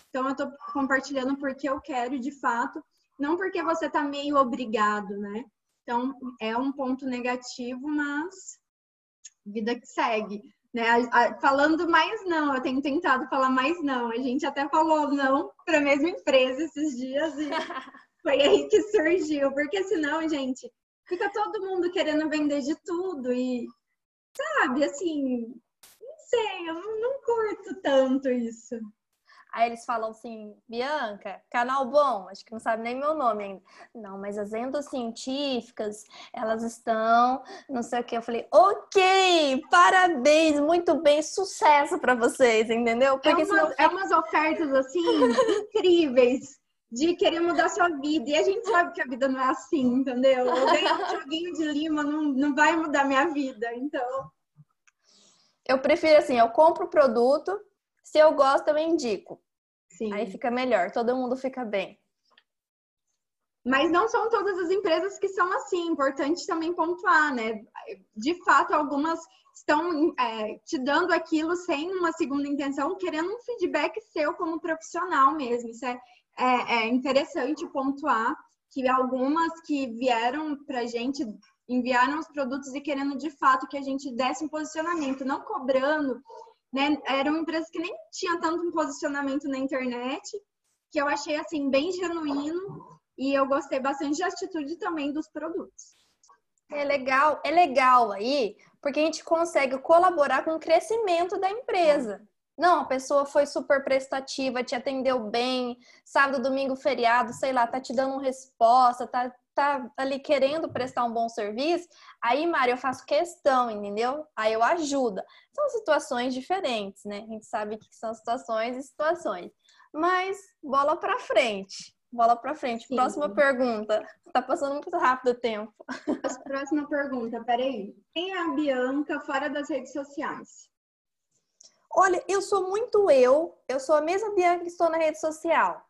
Então, eu tô compartilhando porque eu quero, de fato, não porque você tá meio obrigado, né? Então, é um ponto negativo, mas vida que segue. Né? Falando mais não, eu tenho tentado falar mais não. A gente até falou não para a mesma empresa esses dias e *laughs* foi aí que surgiu. Porque senão, gente, fica todo mundo querendo vender de tudo e, sabe, assim, não sei, eu não, não curto tanto isso. Aí eles falam assim, Bianca, canal bom, acho que não sabe nem meu nome ainda. Não, mas as endocientíficas, elas estão, não sei o que. Eu falei, ok, parabéns, muito bem, sucesso para vocês, entendeu? Porque é, umas, é umas ofertas assim incríveis de querer mudar sua vida. E a gente sabe que a vida não é assim, entendeu? Eu ganhar um joguinho de lima não, não vai mudar minha vida, então. Eu prefiro assim, eu compro o produto, se eu gosto, eu indico. Sim. Aí fica melhor, todo mundo fica bem. Mas não são todas as empresas que são assim, importante também pontuar, né? De fato, algumas estão é, te dando aquilo sem uma segunda intenção, querendo um feedback seu como profissional mesmo. Isso é, é, é interessante pontuar que algumas que vieram para gente enviaram os produtos e querendo de fato que a gente desse um posicionamento, não cobrando né? Eram empresas que nem tinham tanto um posicionamento na internet, que eu achei assim bem genuíno e eu gostei bastante da atitude também dos produtos. É legal, é legal aí, porque a gente consegue colaborar com o crescimento da empresa. Não, a pessoa foi super prestativa, te atendeu bem, sábado, domingo, feriado, sei lá, tá te dando resposta, tá tá ali querendo prestar um bom serviço, aí, Mari, eu faço questão, entendeu? Aí eu ajudo. São situações diferentes, né? A gente sabe que são situações e situações. Mas bola para frente. Bola para frente. Sim. Próxima pergunta. Tá passando muito rápido o tempo. Próxima pergunta, peraí. Quem é a Bianca fora das redes sociais? Olha, eu sou muito eu. Eu sou a mesma Bianca que estou na rede social.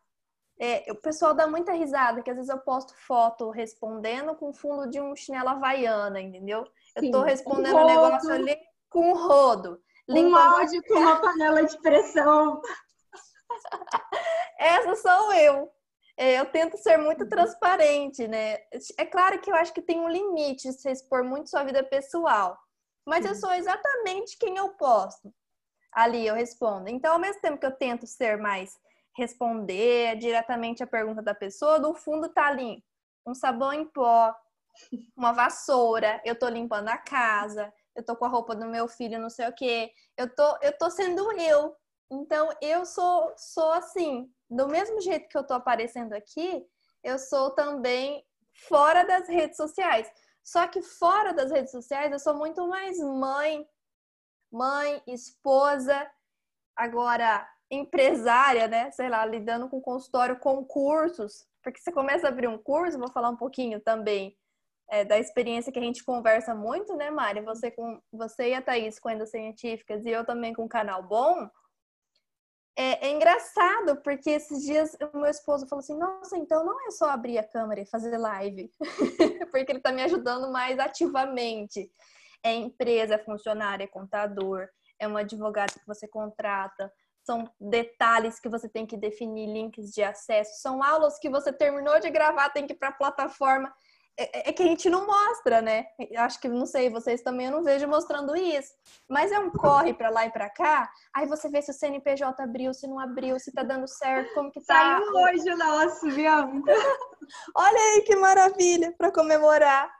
É, o pessoal dá muita risada, que às vezes eu posto foto respondendo com fundo de um chinelo havaiana, entendeu? Sim, eu tô respondendo um, um negócio ali com um rodo. Um áudio com uma panela de pressão. *laughs* Essa sou eu. É, eu tento ser muito transparente, né? É claro que eu acho que tem um limite de você expor muito sua vida pessoal. Mas Sim. eu sou exatamente quem eu posto. Ali eu respondo. Então, ao mesmo tempo que eu tento ser mais responder diretamente a pergunta da pessoa, no fundo tá ali um sabão em pó, uma vassoura, eu tô limpando a casa, eu tô com a roupa do meu filho, não sei o quê. Eu tô, eu tô sendo eu. Então eu sou sou assim, do mesmo jeito que eu tô aparecendo aqui, eu sou também fora das redes sociais. Só que fora das redes sociais eu sou muito mais mãe, mãe, esposa. Agora, empresária, né? Sei lá, lidando com consultório, com cursos, porque você começa a abrir um curso, vou falar um pouquinho também é, da experiência que a gente conversa muito, né, Mari? Você, com, você e a Thaís com Endas Científicas e eu também com o Canal Bom. É, é, engraçado, porque esses dias o meu esposo falou assim: Nossa, então não é só abrir a câmera e fazer live, *laughs* porque ele está me ajudando mais ativamente. É empresa, é funcionário, é contador, é um advogado que você contrata, são detalhes que você tem que definir, links de acesso, são aulas que você terminou de gravar, tem que ir para a plataforma. é, é, que a gente não mostra, né? Acho que, não sei, vocês também eu não vejo mostrando isso. Mas é um corre para lá e para cá, aí você vê se o CNPJ abriu, se não abriu, se tá dando certo, como que tá. Saiu hoje o nosso, Bianca. *laughs* Olha aí que maravilha para comemorar.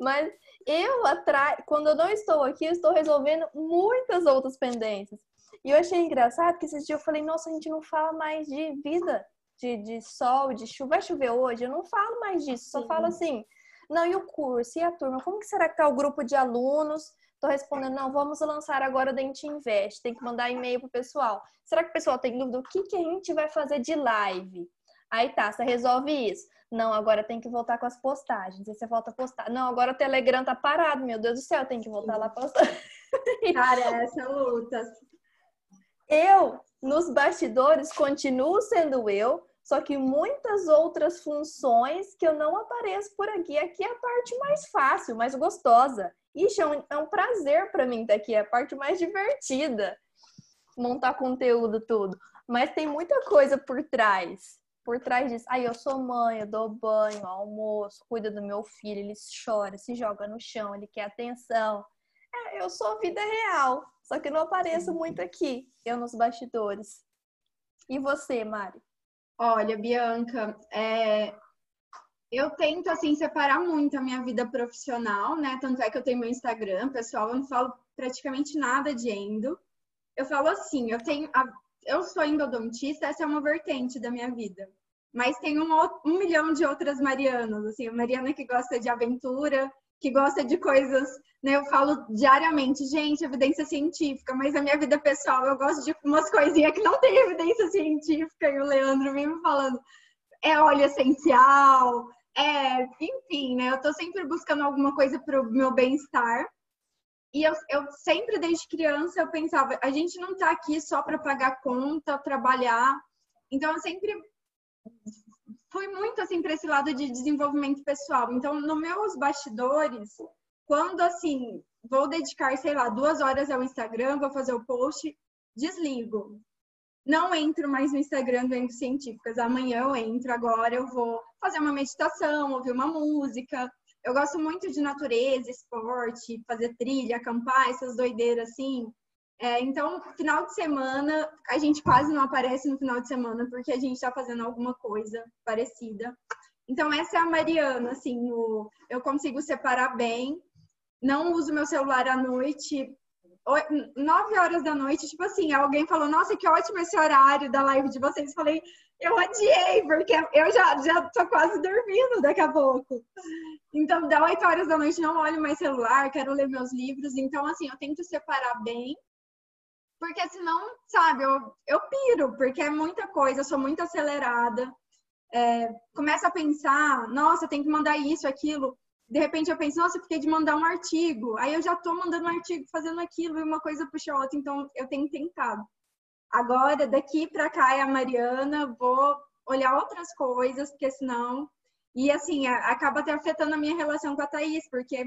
Mas eu atrás, quando eu não estou aqui, eu estou resolvendo muitas outras pendências. E eu achei engraçado que esses dias eu falei, nossa, a gente não fala mais de vida de, de sol, de chuva, vai chover hoje, eu não falo mais disso, só Sim. falo assim, não, e o curso, e a turma, como que será que tá o grupo de alunos? Tô respondendo, não, vamos lançar agora o Dente Invest, tem que mandar e-mail pro pessoal. Será que o pessoal tem dúvida? O que, que a gente vai fazer de live? Aí tá, você resolve isso. Não, agora tem que voltar com as postagens. Aí você volta a postar. Não, agora o Telegram tá parado, meu Deus do céu, tem que voltar lá a postar. *laughs* Cara, essa luta. Eu nos bastidores continuo sendo eu, só que muitas outras funções que eu não apareço por aqui. Aqui é a parte mais fácil, mais gostosa. Ixi, é um, é um prazer para mim estar aqui, é a parte mais divertida. Montar conteúdo, tudo. Mas tem muita coisa por trás. Por trás disso. Aí eu sou mãe, eu dou banho, almoço, cuido do meu filho, ele chora, se joga no chão, ele quer atenção. É, eu sou vida real. Só que não apareço muito aqui, eu nos bastidores. E você, Mari? Olha, Bianca, é... eu tento assim separar muito a minha vida profissional, né? Tanto é que eu tenho meu Instagram, pessoal, eu não falo praticamente nada de endo. Eu falo assim, eu tenho a... eu sou endodontista, essa é uma vertente da minha vida. Mas tem um, um milhão de outras Marianas, assim, a Mariana que gosta de aventura, que gosta de coisas, né? Eu falo diariamente, gente, evidência científica, mas na minha vida pessoal eu gosto de umas coisinhas que não tem evidência científica, e o Leandro vem me falando, é óleo essencial, é, enfim, né? Eu tô sempre buscando alguma coisa para o meu bem-estar. E eu, eu sempre, desde criança, eu pensava, a gente não tá aqui só para pagar conta, trabalhar. Então, eu sempre fui muito assim para esse lado de desenvolvimento pessoal. Então, nos meus bastidores, quando assim vou dedicar, sei lá, duas horas ao Instagram, vou fazer o post, desligo. Não entro mais no Instagram do Científicas. Amanhã eu entro, agora eu vou fazer uma meditação, ouvir uma música. Eu gosto muito de natureza, esporte, fazer trilha, acampar, essas doideiras assim. É, então, final de semana, a gente quase não aparece no final de semana porque a gente está fazendo alguma coisa parecida. Então, essa é a Mariana, assim, o, eu consigo separar bem. Não uso meu celular à noite, nove horas da noite, tipo assim, alguém falou, nossa, que ótimo esse horário da live de vocês. Falei, eu odiei, porque eu já, já tô quase dormindo daqui a pouco. Então, dá oito horas da noite, não olho mais celular, quero ler meus livros. Então, assim, eu tento separar bem porque senão, sabe, eu, eu piro, porque é muita coisa, eu sou muito acelerada. É, começa a pensar, nossa, tem que mandar isso, aquilo. De repente eu penso, nossa, eu fiquei de mandar um artigo. Aí eu já tô mandando um artigo, fazendo aquilo, e uma coisa puxa a outra, então eu tenho tentado. Agora, daqui para cá é a Mariana, vou olhar outras coisas, porque senão. E assim, acaba até afetando a minha relação com a Thaís, porque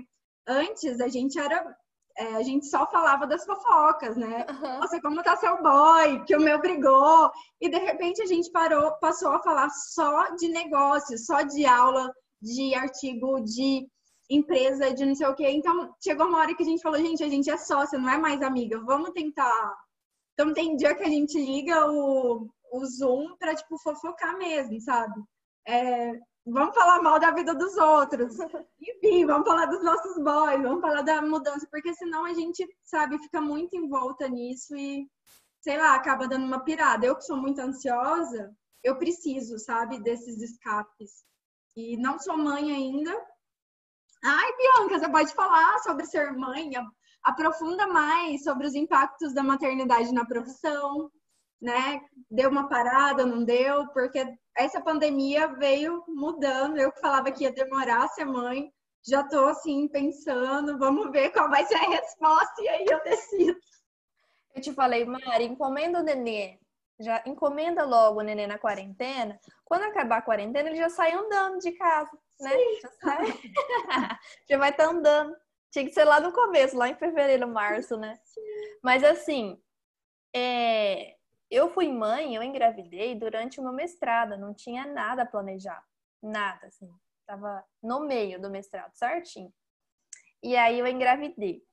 antes a gente era é, a gente só falava das fofocas, né? Uhum. Nossa, como tá seu boy, que o meu brigou. E de repente a gente parou, passou a falar só de negócios, só de aula, de artigo, de empresa, de não sei o quê. Então chegou uma hora que a gente falou, gente, a gente é sócia, não é mais amiga, vamos tentar. Então tem dia que a gente liga o, o Zoom pra, tipo, fofocar mesmo, sabe? É, vamos falar mal da vida dos outros. *laughs* Enfim, vamos falar dos nossos boys, vamos falar da mudança, porque senão a gente, sabe, fica muito em volta nisso e, sei lá, acaba dando uma pirada. Eu que sou muito ansiosa, eu preciso, sabe, desses escapes. E não sou mãe ainda. Ai, Bianca, você pode falar sobre ser mãe? Aprofunda mais sobre os impactos da maternidade na profissão, né? Deu uma parada, não deu? Porque essa pandemia veio mudando. Eu que falava que ia demorar a ser mãe, já tô assim pensando, vamos ver qual vai ser a resposta e aí eu decido. Eu te falei, Mari, encomenda o nenê. Já encomenda logo o nenê na quarentena. Quando acabar a quarentena, ele já sai andando de casa, né? Sim. *laughs* Já, vai estar tá andando. Tinha que ser lá no começo, lá em fevereiro, março, né? Sim. Mas assim, é eu fui mãe, eu engravidei durante uma mestrada, não tinha nada planejado, nada assim. Tava no meio do mestrado, certinho. E aí eu engravidei.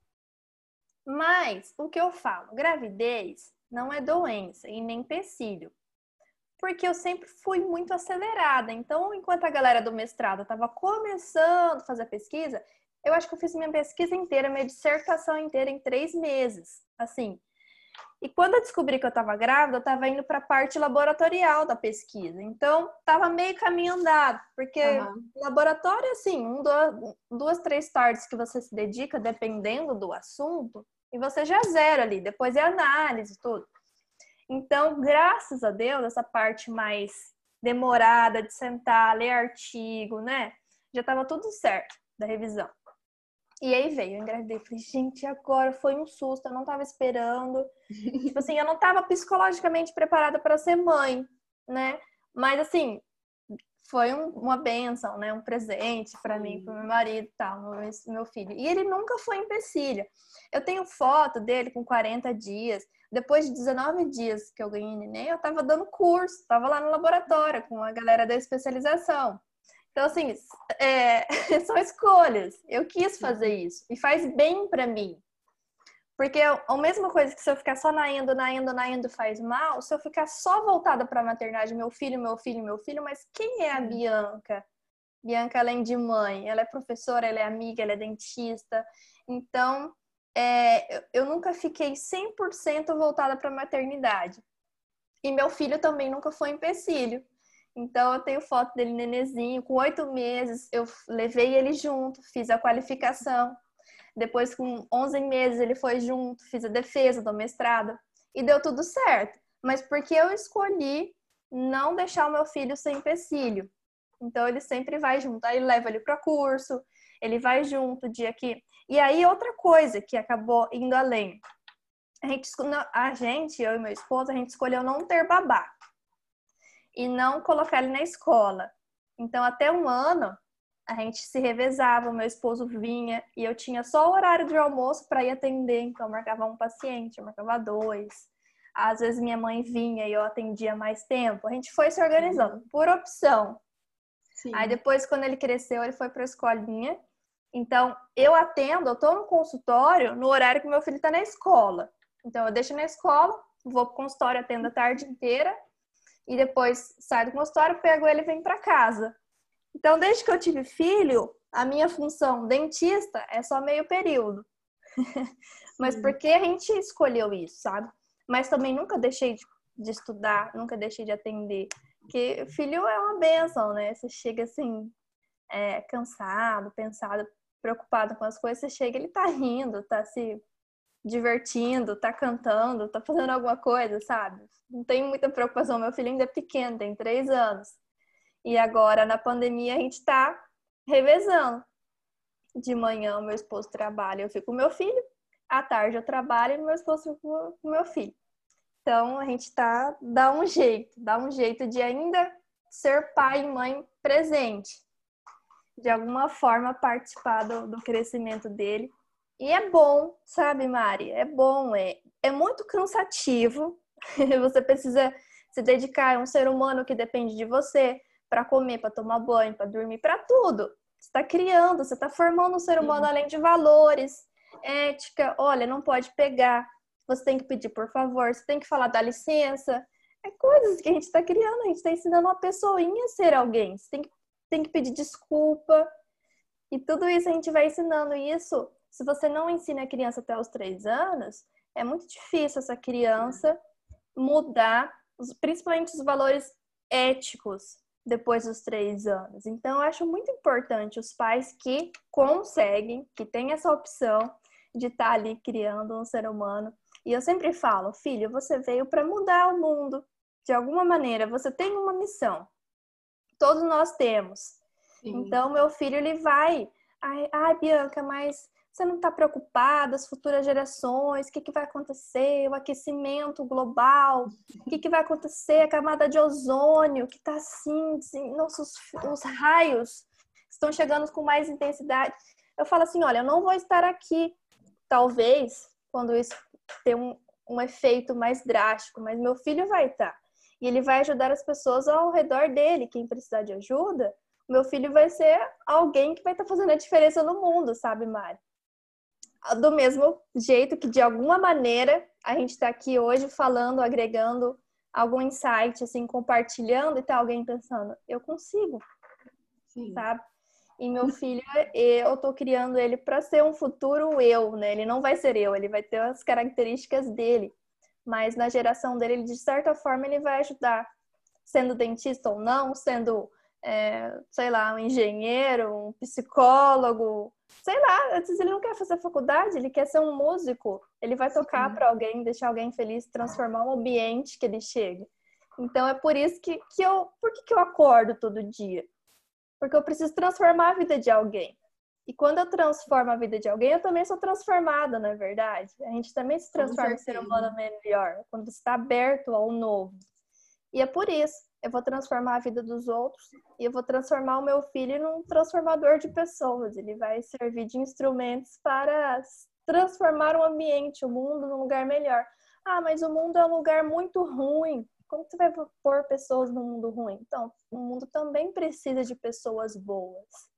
Mas o que eu falo, gravidez não é doença e nem empecilho. Porque eu sempre fui muito acelerada. Então, enquanto a galera do mestrado estava começando a fazer pesquisa, eu acho que eu fiz minha pesquisa inteira, minha dissertação inteira em três meses. Assim, e quando eu descobri que eu estava grávida, eu estava indo para a parte laboratorial da pesquisa. Então, estava meio caminho andado, porque uhum. laboratório, assim, um, duas, duas, três tardes que você se dedica, dependendo do assunto, e você já zera ali, depois é análise, tudo. Então, graças a Deus, essa parte mais demorada de sentar, ler artigo, né? Já estava tudo certo da revisão. E aí veio, eu engravidei. Falei, gente, agora foi um susto, eu não tava esperando. *laughs* tipo assim, eu não tava psicologicamente preparada para ser mãe, né? Mas assim, foi um, uma benção, né? Um presente para mim, para meu marido e tal, meu, meu filho. E ele nunca foi empecilho. Eu tenho foto dele com 40 dias. Depois de 19 dias que eu ganhei neném, eu tava dando curso, tava lá no laboratório com a galera da especialização. Então, assim, é, *laughs* são escolhas. Eu quis fazer uhum. isso e faz bem para mim. Porque a mesma coisa que se eu ficar só na indo, na indo, na indo faz mal, se eu ficar só voltada para a maternidade, meu filho, meu filho, meu filho, mas quem é a Bianca? Bianca, além de mãe, ela é professora, ela é amiga, ela é dentista. Então, é, eu nunca fiquei 100% voltada para a maternidade. E meu filho também nunca foi empecilho. Então eu tenho foto dele nenezinho, com oito meses, eu levei ele junto, fiz a qualificação. Depois, com 11 meses, ele foi junto, fiz a defesa do mestrado e deu tudo certo. Mas porque eu escolhi não deixar o meu filho sem empecilho. Então ele sempre vai junto. Aí leva ele para curso, ele vai junto dia que. E aí outra coisa que acabou indo além. A gente, a gente, eu e meu esposo, a gente escolheu não ter babá e não colocar ele na escola. Então, até um ano, a gente se revezava, meu esposo vinha e eu tinha só o horário de almoço para ir atender, então eu marcava um paciente, eu marcava dois. Às vezes minha mãe vinha e eu atendia mais tempo. A gente foi se organizando por opção. Sim. Aí depois, quando ele cresceu, ele foi para a escolinha. Então, eu atendo, eu estou no consultório no horário que meu filho está na escola. Então, eu deixo na escola, vou para o consultório, atendo a tarde inteira e depois saio do consultório, pego ele e venho para casa. Então, desde que eu tive filho, a minha função dentista é só meio período. *laughs* Mas porque a gente escolheu isso, sabe? Mas também nunca deixei de, de estudar, nunca deixei de atender. Porque filho é uma benção, né? Você chega assim, é, cansado, pensado, preocupado com as coisas, você chega, ele tá rindo, tá se divertindo, tá cantando, tá fazendo alguma coisa, sabe? Não tem muita preocupação. Meu filho ainda é pequeno, tem três anos. E agora, na pandemia, a gente tá revezando. De manhã, meu esposo trabalha, eu fico com meu filho. À tarde, eu trabalho e meu esposo fica com meu filho. Então, a gente tá, dá um jeito, dá um jeito de ainda ser pai e mãe presente. De alguma forma, participar do, do crescimento dele e é bom, sabe, Mari? É bom, é, é muito cansativo. *laughs* você precisa se dedicar a um ser humano que depende de você para comer, para tomar banho, para dormir, para tudo. Você está criando, você está formando um ser humano além de valores, ética. Olha, não pode pegar. Você tem que pedir por favor, você tem que falar dá licença. É coisas que a gente está criando, a gente está ensinando uma pessoinha a ser alguém. Você tem que, tem que pedir desculpa. E tudo isso a gente vai ensinando isso se você não ensina a criança até os três anos, é muito difícil essa criança mudar, principalmente os valores éticos depois dos três anos. Então, eu acho muito importante os pais que conseguem, que têm essa opção de estar ali criando um ser humano. E eu sempre falo, filho, você veio para mudar o mundo de alguma maneira. Você tem uma missão. Todos nós temos. Sim. Então, meu filho, ele vai. Ai, ai, Bianca, mas você não está preocupada, as futuras gerações, o que, que vai acontecer, o aquecimento global, o que, que vai acontecer, a camada de ozônio, que está assim, assim nossos os raios estão chegando com mais intensidade. Eu falo assim, olha, eu não vou estar aqui, talvez, quando isso ter um, um efeito mais drástico, mas meu filho vai estar. E ele vai ajudar as pessoas ao redor dele, quem precisar de ajuda, meu filho vai ser alguém que vai estar tá fazendo a diferença no mundo, sabe, Mari? Do mesmo jeito que, de alguma maneira, a gente está aqui hoje falando, agregando algum insight, assim, compartilhando e tá alguém pensando, eu consigo, Sim. sabe? E meu filho, eu tô criando ele para ser um futuro eu, né? Ele não vai ser eu, ele vai ter as características dele. Mas na geração dele, de certa forma, ele vai ajudar. Sendo dentista ou não, sendo, é, sei lá, um engenheiro, um psicólogo, sei lá, às vezes ele não quer fazer faculdade, ele quer ser um músico. Ele vai tocar para alguém, deixar alguém feliz, transformar um ambiente que ele chega. Então é por isso que, que eu. Por que, que eu acordo todo dia? Porque eu preciso transformar a vida de alguém. E quando eu transformo a vida de alguém, eu também sou transformada, não é verdade? A gente também se transforma em ser humano melhor, quando está aberto ao novo. E é por isso, eu vou transformar a vida dos outros e eu vou transformar o meu filho num transformador de pessoas. Ele vai servir de instrumentos para transformar o ambiente, o mundo num lugar melhor. Ah, mas o mundo é um lugar muito ruim. Como você vai pôr pessoas no mundo ruim? Então, o mundo também precisa de pessoas boas.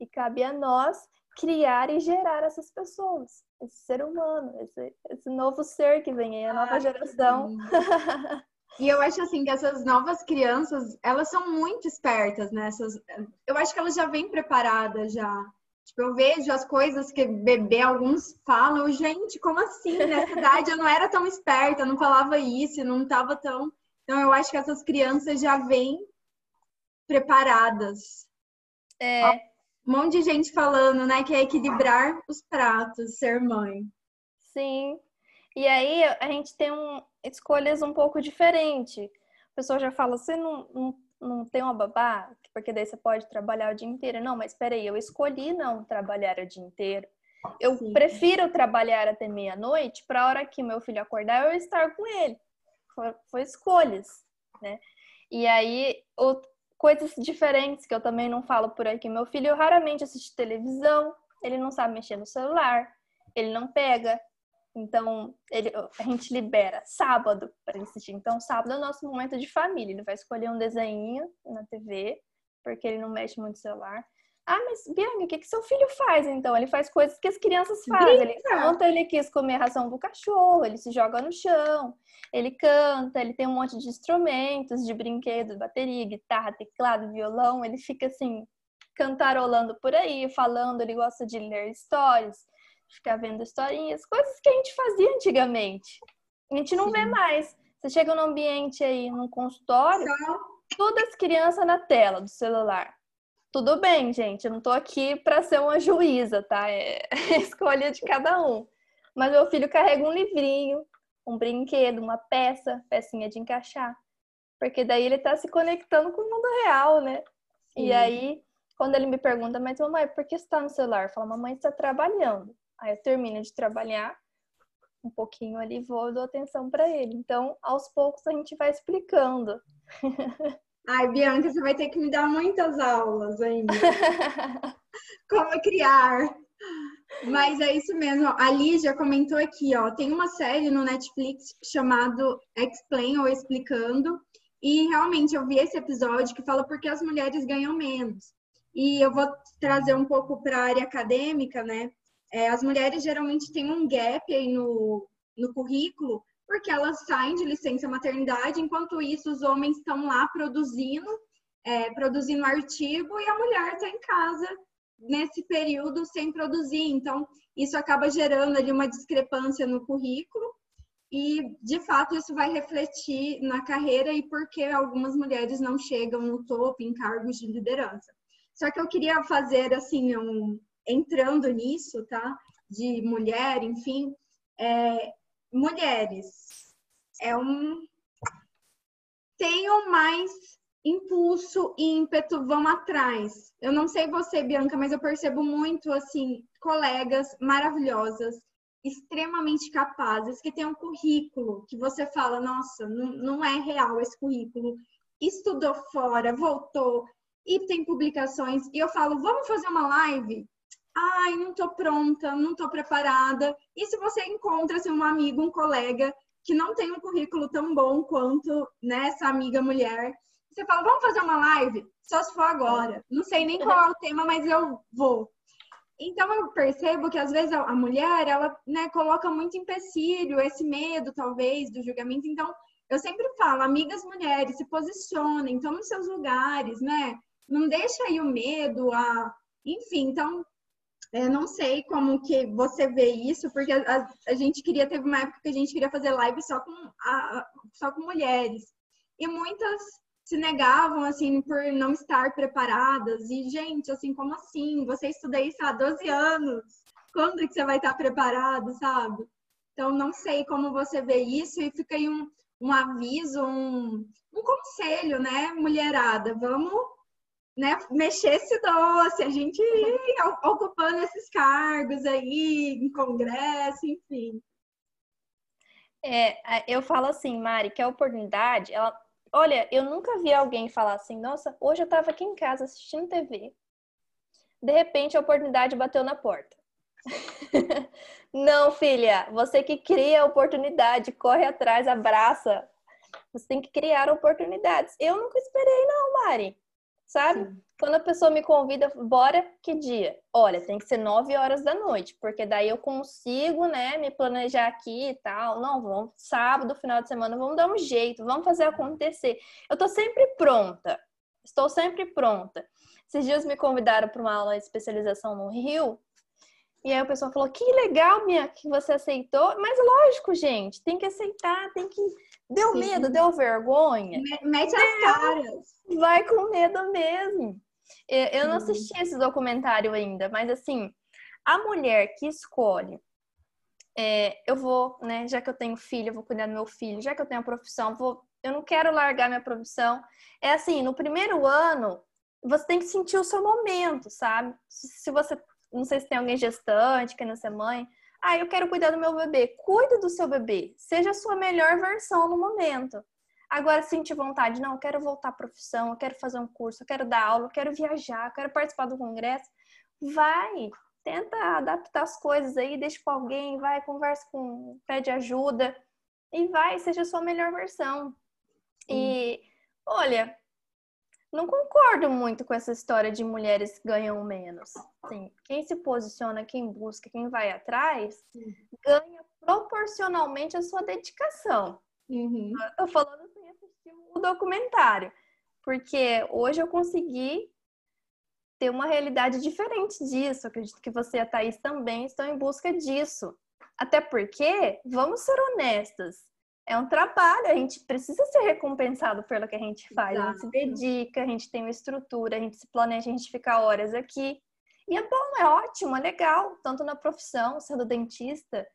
E cabe a nós criar e gerar essas pessoas, esse ser humano, esse, esse novo ser que vem aí, a nova geração. E eu acho assim que essas novas crianças, elas são muito espertas. Né? Eu acho que elas já vêm preparadas já. Tipo, eu vejo as coisas que bebê alguns falam, gente, como assim? Nessa idade eu não era tão esperta, não falava isso, não estava tão. Então eu acho que essas crianças já vêm preparadas. É. Um monte de gente falando, né, que é equilibrar os pratos, ser mãe. Sim. E aí a gente tem um, escolhas um pouco diferentes. A pessoa já fala, você não, não não tem uma babá, porque daí você pode trabalhar o dia inteiro. Não, mas peraí, eu escolhi não trabalhar o dia inteiro. Eu Sim. prefiro trabalhar até meia-noite para a hora que meu filho acordar eu estar com ele. Foi, foi escolhas, né? E aí, o, coisas diferentes que eu também não falo por aqui. Meu filho raramente assiste televisão, ele não sabe mexer no celular, ele não pega, então, ele, a gente libera sábado para assistir. Então, sábado é o nosso momento de família. Ele vai escolher um desenho na TV, porque ele não mexe muito no celular. Ah, mas Bianca, o que, que seu filho faz então? Ele faz coisas que as crianças fazem. Ele canta, ele quis comer a ração do cachorro, ele se joga no chão, ele canta, ele tem um monte de instrumentos, de brinquedos, bateria, guitarra, teclado, violão. Ele fica assim, cantarolando por aí, falando, ele gosta de ler histórias ficar vendo historinhas, coisas que a gente fazia antigamente. A gente não Sim. vê mais. Você chega num ambiente aí, num consultório, todas as crianças na tela do celular. Tudo bem, gente, eu não tô aqui para ser uma juíza, tá? É a *laughs* escolha de cada um. Mas meu filho carrega um livrinho, um brinquedo, uma peça, pecinha de encaixar. Porque daí ele tá se conectando com o mundo real, né? Sim. E aí, quando ele me pergunta, mas mamãe, por que você tá no celular? Eu falo, mamãe está trabalhando. Aí eu termino de trabalhar um pouquinho ali, vou dou atenção para ele. Então, aos poucos a gente vai explicando. *laughs* Ai, Bianca, você vai ter que me dar muitas aulas ainda. *laughs* Como criar. Mas é isso mesmo. A Lígia comentou aqui, ó, tem uma série no Netflix chamado Explain ou Explicando, e realmente eu vi esse episódio que fala porque as mulheres ganham menos. E eu vou trazer um pouco para a área acadêmica, né? É, as mulheres geralmente têm um gap aí no, no currículo, porque elas saem de licença maternidade, enquanto isso os homens estão lá produzindo, é, produzindo artigo e a mulher está em casa nesse período sem produzir. Então, isso acaba gerando ali uma discrepância no currículo e, de fato, isso vai refletir na carreira e por que algumas mulheres não chegam no topo em cargos de liderança. Só que eu queria fazer, assim, um, entrando nisso, tá? De mulher, enfim, é, mulheres é um tenham mais impulso e ímpeto, vão atrás. Eu não sei você, Bianca, mas eu percebo muito assim colegas maravilhosas, extremamente capazes, que têm um currículo que você fala, nossa, não, não é real esse currículo. Estudou fora, voltou e tem publicações. E eu falo, vamos fazer uma live? Ai, não estou pronta, não estou preparada. E se você encontra assim, um amigo, um colega que não tem um currículo tão bom quanto né, essa amiga mulher, você fala, vamos fazer uma live? Só se for agora. Não sei nem qual é o tema, mas eu vou. Então eu percebo que às vezes a mulher, ela né, coloca muito empecilho, esse medo, talvez, do julgamento. Então, eu sempre falo, amigas mulheres, se posicionem, tomem seus lugares, né? Não deixa aí o medo, a... enfim, então eu não sei como que você vê isso, porque a, a, gente queria, teve uma época que a gente queria fazer live só com, a, só com mulheres. E muitas se negavam, assim, por não estar preparadas. E, gente, assim, como assim? Você estuda isso há 12 anos. Quando que você vai estar preparado, sabe? Então, não sei como você vê isso. E fica aí um, um aviso, um, um conselho, né, mulherada? Vamos né, mexer esse doce, a gente ir ocupando esses cargos aí, em congresso, enfim. É, eu falo assim, Mari, que a oportunidade, ela, olha, eu nunca vi alguém falar assim, nossa, hoje eu tava aqui em casa assistindo TV, de repente a oportunidade bateu na porta. *laughs* Não, filha, você que cria a oportunidade, corre atrás, abraça. Você tem que criar oportunidades. Eu nunca esperei, não, Mari sabe? Sim. Quando a pessoa me convida, bora, que dia? Olha, tem que ser nove horas da noite, porque daí eu consigo, né, me planejar aqui e tal. Não, vamos, sábado, final de semana, vamos dar um jeito, vamos fazer acontecer. Eu tô sempre pronta, estou sempre pronta. Esses dias me convidaram para uma aula de especialização no Rio, e aí o pessoal falou: que legal, minha, que você aceitou. Mas lógico, gente, tem que aceitar, tem que. Deu Sim. medo, deu vergonha. Mete as caras. Vai com medo mesmo. Eu não assisti esse documentário ainda, mas assim, a mulher que escolhe, é, eu vou, né, já que eu tenho filho, eu vou cuidar do meu filho, já que eu tenho a profissão, vou, eu não quero largar minha profissão. É assim, no primeiro ano, você tem que sentir o seu momento, sabe? Se você não sei se tem alguém gestante, quer ser mãe. Ah, eu quero cuidar do meu bebê. Cuide do seu bebê. Seja a sua melhor versão no momento. Agora, sentir vontade, não, eu quero voltar à profissão, eu quero fazer um curso, eu quero dar aula, eu quero viajar, eu quero participar do congresso. Vai, tenta adaptar as coisas aí, deixa com alguém, vai, conversa com, pede ajuda e vai, seja a sua melhor versão. E olha, não concordo muito com essa história de mulheres que ganham menos. Sim, quem se posiciona, quem busca, quem vai atrás, ganha proporcionalmente a sua dedicação. Uhum. Eu falando sem assistir o documentário, porque hoje eu consegui ter uma realidade diferente disso. acredito que você e a Thaís também estão em busca disso. Até porque, vamos ser honestas, é um trabalho, a gente precisa ser recompensado pelo que a gente faz. Exato. A gente se dedica, a gente tem uma estrutura, a gente se planeja, a gente fica horas aqui. E é bom, é ótimo, é legal, tanto na profissão, sendo dentista,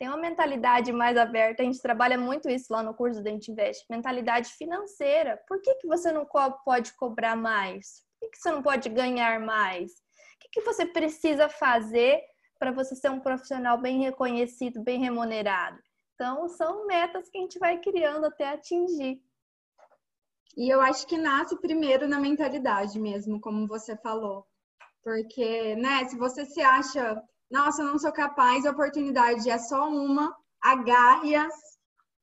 tem uma mentalidade mais aberta, a gente trabalha muito isso lá no curso do Dente Invest, mentalidade financeira. Por que, que você não pode cobrar mais? Por que, que você não pode ganhar mais? O que, que você precisa fazer para você ser um profissional bem reconhecido, bem remunerado? Então, são metas que a gente vai criando até atingir. E eu acho que nasce primeiro na mentalidade mesmo, como você falou. Porque, né, se você se acha, nossa, eu não sou capaz, a oportunidade é só uma, agarre-as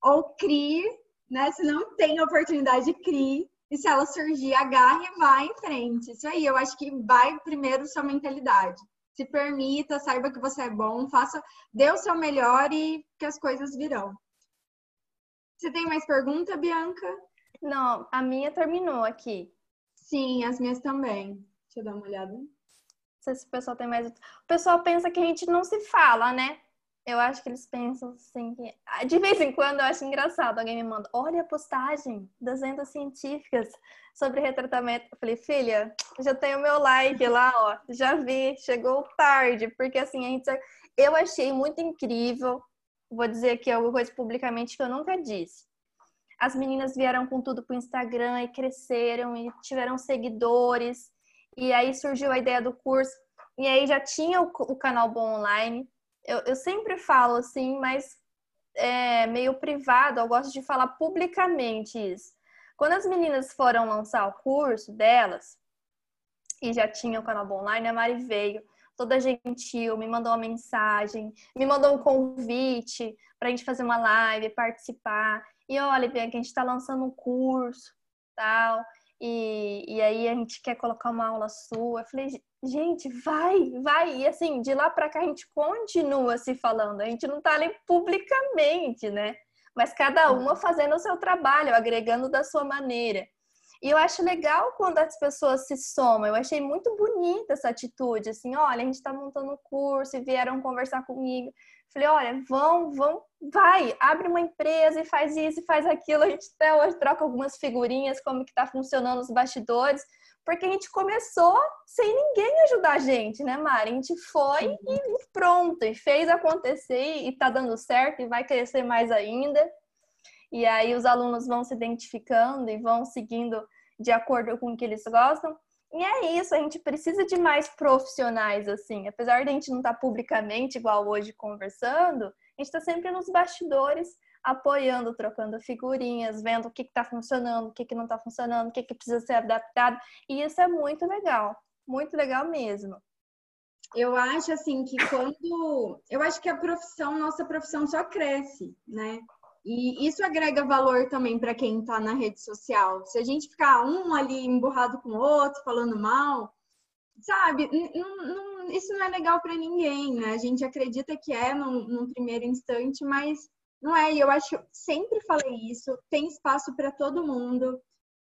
ou crie, né? Se não tem oportunidade, crie. E se ela surgir, agarre e vá em frente. Isso aí, eu acho que vai primeiro sua mentalidade se permita, saiba que você é bom, faça, dê o seu melhor e que as coisas virão. Você tem mais pergunta, Bianca? Não, a minha terminou aqui. Sim, as minhas também. Deixa eu dar uma olhada. Não sei se o pessoal tem mais. O pessoal pensa que a gente não se fala, né? Eu acho que eles pensam assim que. Ah, de vez em quando eu acho engraçado. Alguém me manda, olha a postagem das vendas científicas sobre retratamento. Eu falei, filha, já tenho meu like lá, ó. Já vi, chegou tarde, porque assim, a gente. Eu achei muito incrível. Vou dizer aqui alguma coisa publicamente que eu nunca disse. As meninas vieram com tudo pro Instagram e cresceram e tiveram seguidores. E aí surgiu a ideia do curso. E aí já tinha o canal Bom Online eu, eu sempre falo assim, mas é meio privado, eu gosto de falar publicamente isso. Quando as meninas foram lançar o curso delas, e já tinha o canal online, a Mari veio, toda gentil, me mandou uma mensagem, me mandou um convite para a gente fazer uma live, participar. E olha, Bianca, a gente está lançando um curso, tal. e, e aí a gente quer colocar uma aula sua. Eu falei, gente, vai, vai. E assim, de lá para cá a gente continua se falando. A gente não tá ali publicamente, né? Mas cada uma fazendo o seu trabalho, agregando da sua maneira. E eu acho legal quando as pessoas se somam. Eu achei muito bonita essa atitude, assim, olha, a gente está montando um curso e vieram conversar comigo. Falei, olha, vão, vão, vai, abre uma empresa e faz isso e faz aquilo. A gente até hoje troca algumas figurinhas, como que tá funcionando os bastidores, porque a gente começou sem ninguém ajudar a gente, né, Mari? A gente foi e, e pronto, e fez acontecer e tá dando certo e vai crescer mais ainda. E aí os alunos vão se identificando e vão seguindo de acordo com o que eles gostam. E é isso, a gente precisa de mais profissionais, assim. Apesar de a gente não estar tá publicamente, igual hoje, conversando, a gente está sempre nos bastidores, apoiando, trocando figurinhas, vendo o que está funcionando, o que, que não está funcionando, o que, que precisa ser adaptado. E isso é muito legal, muito legal mesmo. Eu acho, assim, que quando... Eu acho que a profissão, nossa profissão só cresce, né? E isso agrega valor também para quem está na rede social. Se a gente ficar um ali emburrado com o outro, falando mal, sabe, isso não é legal para ninguém, né? A gente acredita que é num, num primeiro instante, mas não é. E eu acho, sempre falei isso, tem espaço para todo mundo.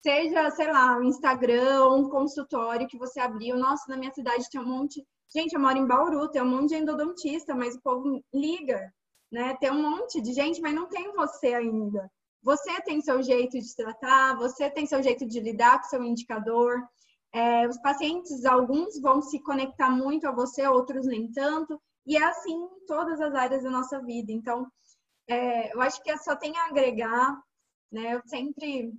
Seja, sei lá, um Instagram, um consultório que você abriu. Nossa, na minha cidade tem um monte. Gente, eu moro em Bauru, tem um monte de endodontista, mas o povo liga né? Tem um monte de gente, mas não tem você ainda. Você tem seu jeito de tratar, você tem seu jeito de lidar com seu indicador. É, os pacientes, alguns vão se conectar muito a você, outros nem tanto. E é assim em todas as áreas da nossa vida. Então, é, eu acho que só tem a agregar, né? Eu sempre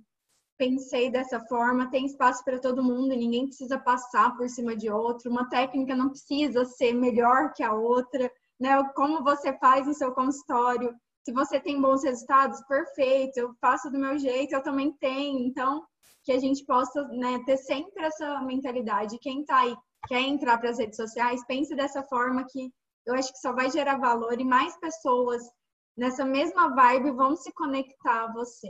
pensei dessa forma, tem espaço para todo mundo, ninguém precisa passar por cima de outro, uma técnica não precisa ser melhor que a outra né? Como você faz no seu consultório. Se você tem bons resultados, perfeito. Eu faço do meu jeito, eu também tenho. Então, que a gente possa né, ter sempre essa mentalidade. Quem está aí quer entrar para as redes sociais, pense dessa forma que eu acho que só vai gerar valor e mais pessoas nessa mesma vibe vão se conectar a você.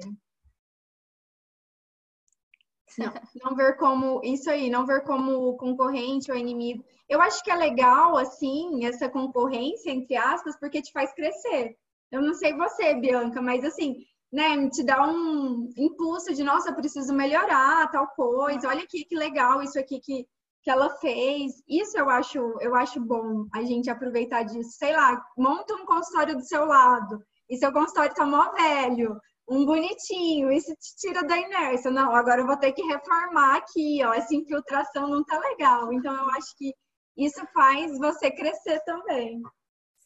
Não, não ver como isso aí, não ver como concorrente ou inimigo. Eu acho que é legal, assim, essa concorrência, entre aspas, porque te faz crescer. Eu não sei você, Bianca, mas assim, né, te dá um impulso de, nossa, eu preciso melhorar tal coisa, olha aqui que legal isso aqui que, que ela fez. Isso eu acho, eu acho bom a gente aproveitar disso. Sei lá, monta um consultório do seu lado e seu consultório tá mó velho um bonitinho, isso te tira da inércia. Não, agora eu vou ter que reformar aqui, ó, essa infiltração não tá legal. Então eu acho que isso faz você crescer também.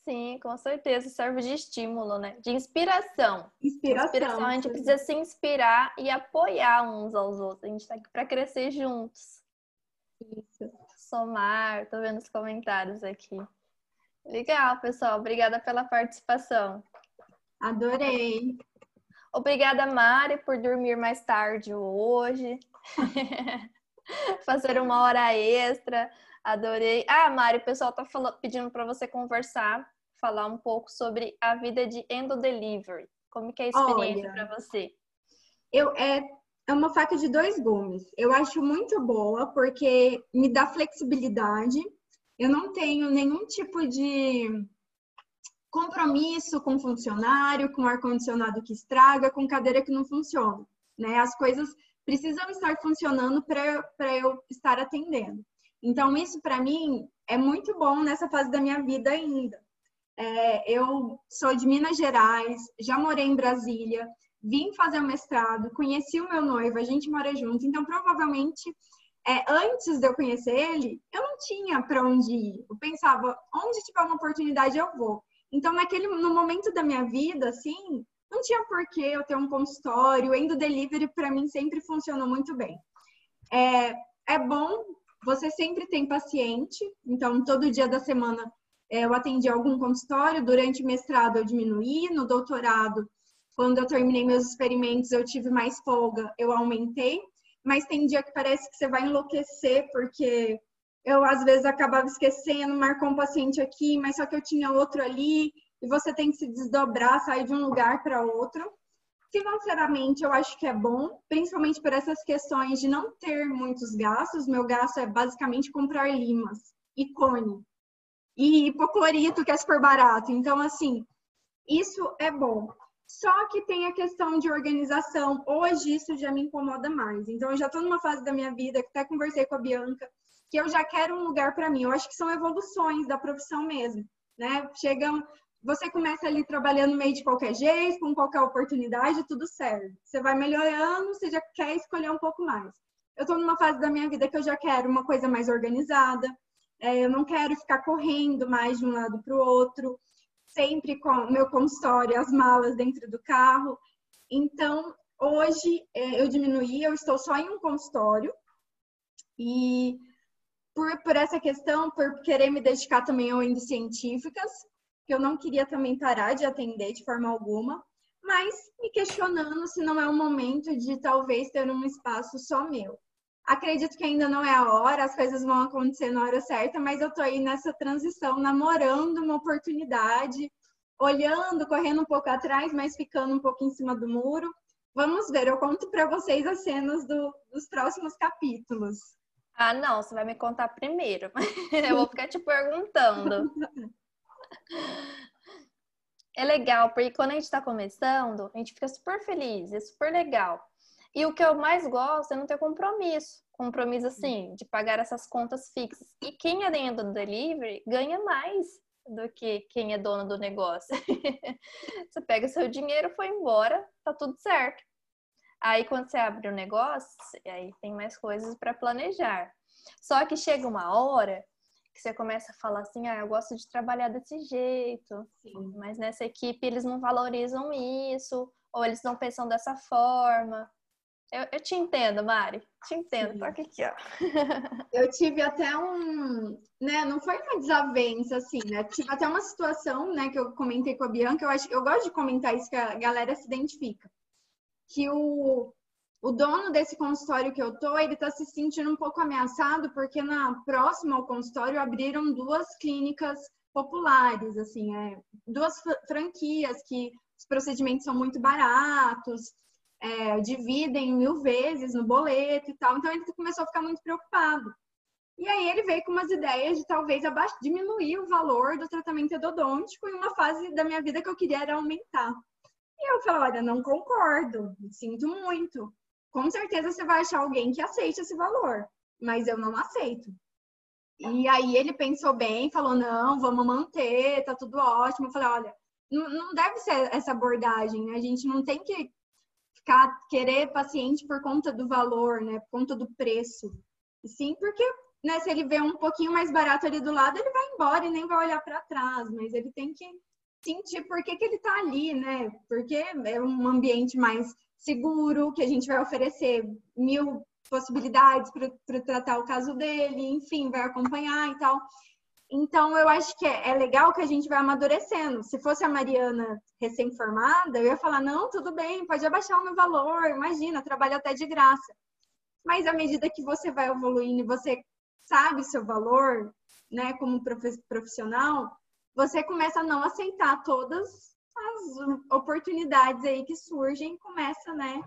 Sim, com certeza, serve de estímulo, né? De inspiração. Inspiração. inspiração a gente precisa se inspirar e apoiar uns aos outros. A gente tá aqui para crescer juntos. Isso. Somar, tô vendo os comentários aqui. Legal, pessoal. Obrigada pela participação. Adorei. Obrigada, Mari, por dormir mais tarde hoje. *laughs* Fazer uma hora extra. Adorei. Ah, Mari, o pessoal tá falando, pedindo para você conversar, falar um pouco sobre a vida de endo delivery. Como que é a experiência para você? Eu é é uma faca de dois gumes. Eu acho muito boa porque me dá flexibilidade. Eu não tenho nenhum tipo de compromisso com funcionário, com ar-condicionado que estraga, com cadeira que não funciona. Né? As coisas precisam estar funcionando para eu estar atendendo. Então, isso para mim é muito bom nessa fase da minha vida ainda. É, eu sou de Minas Gerais, já morei em Brasília, vim fazer o mestrado, conheci o meu noivo, a gente mora junto, então provavelmente é, antes de eu conhecer ele, eu não tinha para onde ir. Eu pensava, onde tiver uma oportunidade eu vou. Então, naquele, no momento da minha vida, assim, não tinha por que eu ter um consultório. O Endo Delivery, para mim, sempre funcionou muito bem. É, é bom, você sempre tem paciente. Então, todo dia da semana é, eu atendi algum consultório. Durante o mestrado, eu diminuí. No doutorado, quando eu terminei meus experimentos, eu tive mais folga, eu aumentei. Mas tem dia que parece que você vai enlouquecer, porque eu às vezes acabava esquecendo, marcou um paciente aqui, mas só que eu tinha outro ali, e você tem que se desdobrar, sair de um lugar para outro. Financeiramente, eu acho que é bom, principalmente por essas questões de não ter muitos gastos. Meu gasto é basicamente comprar limas e cone e hipoclorito, que é super barato. Então, assim, isso é bom. Só que tem a questão de organização. Hoje isso já me incomoda mais. Então, eu já estou numa fase da minha vida, que até conversei com a Bianca, que eu já quero um lugar para mim. Eu acho que são evoluções da profissão mesmo, né? Chegam você começa ali trabalhando meio de qualquer jeito, com qualquer oportunidade, tudo serve. Você vai melhorando, você já quer escolher um pouco mais. Eu estou numa fase da minha vida que eu já quero uma coisa mais organizada, é, eu não quero ficar correndo mais de um lado para o outro, sempre com o meu consultório, as malas dentro do carro. Então, hoje é, eu diminuí, eu estou só em um consultório e por, por essa questão, por querer me dedicar também ao índice científicas, que eu não queria também parar de atender de forma alguma, mas me questionando se não é o momento de talvez ter um espaço só meu. Acredito que ainda não é a hora, as coisas vão acontecer na hora certa, mas eu tô aí nessa transição, namorando uma oportunidade, olhando, correndo um pouco atrás, mas ficando um pouco em cima do muro. Vamos ver, eu conto para vocês as cenas do, dos próximos capítulos. Ah, não, você vai me contar primeiro. *laughs* eu vou ficar te perguntando. É legal, porque quando a gente está começando, a gente fica super feliz, é super legal. E o que eu mais gosto é não ter compromisso. Compromisso, assim, de pagar essas contas fixas. E quem é dentro do delivery ganha mais do que quem é dono do negócio. *laughs* você pega seu dinheiro, foi embora, tá tudo certo. Aí quando você abre o negócio, aí tem mais coisas para planejar. Só que chega uma hora que você começa a falar assim, ah, eu gosto de trabalhar desse jeito, Sim. mas nessa equipe eles não valorizam isso, ou eles não pensam dessa forma. Eu, eu te entendo, Mari, te entendo, Sim. aqui, ó. *laughs* Eu tive até um, né, não foi uma desavença, assim, né, tive até uma situação, né, que eu comentei com a Bianca, eu acho, eu gosto de comentar isso que a galera se identifica, que o o dono desse consultório que eu tô, ele está se sentindo um pouco ameaçado porque na próxima ao consultório abriram duas clínicas populares, assim, é, duas franquias que os procedimentos são muito baratos, é, dividem mil vezes no boleto e tal. Então ele começou a ficar muito preocupado. E aí ele veio com umas ideias de talvez abaixo, diminuir o valor do tratamento endodôntico em uma fase da minha vida que eu queria era aumentar. E eu falei, olha, não concordo, sinto muito com certeza você vai achar alguém que aceite esse valor, mas eu não aceito. E aí ele pensou bem, falou: não, vamos manter, tá tudo ótimo. Eu falei: olha, não, deve ser essa abordagem, né? a gente não tem que ficar querer paciente por conta do valor, né? Por conta do preço. Sim, porque né, se ele vê um pouquinho mais barato ali do lado, ele vai embora e nem vai olhar para trás, mas ele tem que sentir por que, que ele está ali, né? Porque é um ambiente mais seguro, que a gente vai oferecer mil possibilidades para tratar o caso dele, enfim, vai acompanhar e tal. Então, eu acho que é, é, legal que a gente vai amadurecendo. Se fosse a Mariana recém-formada, eu ia falar: não, tudo bem, pode abaixar o meu valor, imagina, trabalho até de graça. Mas à medida que você vai evoluindo e você sabe seu valor, né, como profissional, você começa a não aceitar todas as oportunidades aí que surgem, começa, né,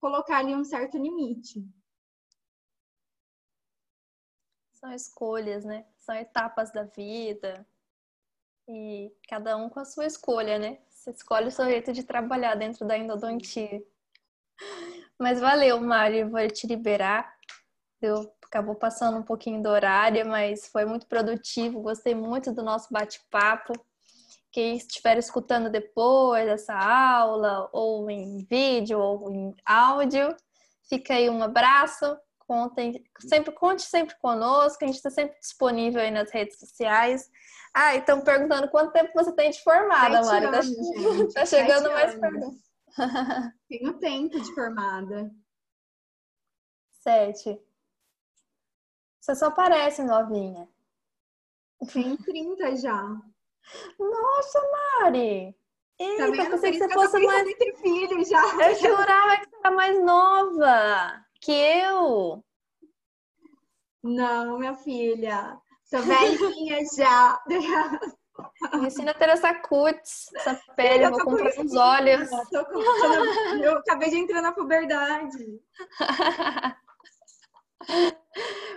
colocar ali um certo limite. São escolhas, né? São etapas da vida. E cada um com a sua escolha, né? Você escolhe o seu jeito de trabalhar dentro da endodontia. Mas valeu, Mário. Vou te liberar. Eu acabou passando um pouquinho do horário, mas foi muito produtivo. Gostei muito do nosso bate-papo quem estiver escutando depois dessa aula, ou em vídeo, ou em áudio, fica aí um abraço. Contem, sempre, conte sempre conosco, a gente está sempre disponível aí nas redes sociais. Ah, estão perguntando quanto tempo você tem de formada, Mari. Tá, tá, chegando mais perto. Tenho tempo de formada. Sete. Você só parece novinha. Tem 30 já. Nossa, Mari! Eita, tá eu pensei que você fosse mais. Entre filhos já. Eu jurava que você era mais nova que eu. Não, minha filha. Sou velhinha já. Me ensina a ter essa cutis, essa pele, eu vou comprar uns olhos. Com... Eu acabei de entrar na puberdade. *laughs*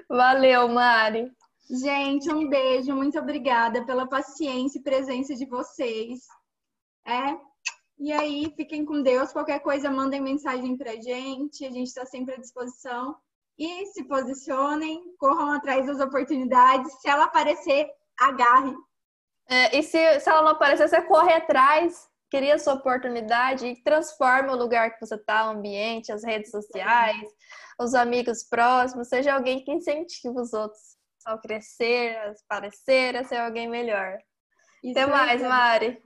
Valeu, Mari. Gente, um beijo, muito obrigada pela paciência e presença de vocês. É. E aí, fiquem com Deus. Qualquer coisa, mandem mensagem pra gente. A gente está sempre à disposição. E se posicionem, corram atrás das oportunidades. Se ela aparecer, agarre. É, e se, se ela não aparecer, você corre atrás, cria sua oportunidade e transforma o lugar que você está, o ambiente, as redes sociais, os amigos próximos, seja alguém que incentive os outros ao crescer, a parecer, a ser alguém melhor. Isso Até mais, Mari.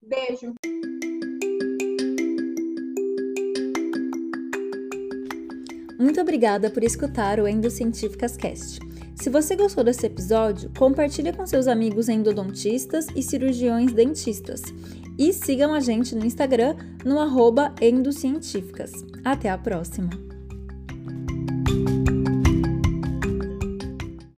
Beijo. Muito obrigada por escutar o Endocientíficas Cast. Se você gostou desse episódio, compartilhe com seus amigos endodontistas e cirurgiões dentistas. E sigam a gente no Instagram no arroba endocientíficas. Até a próxima!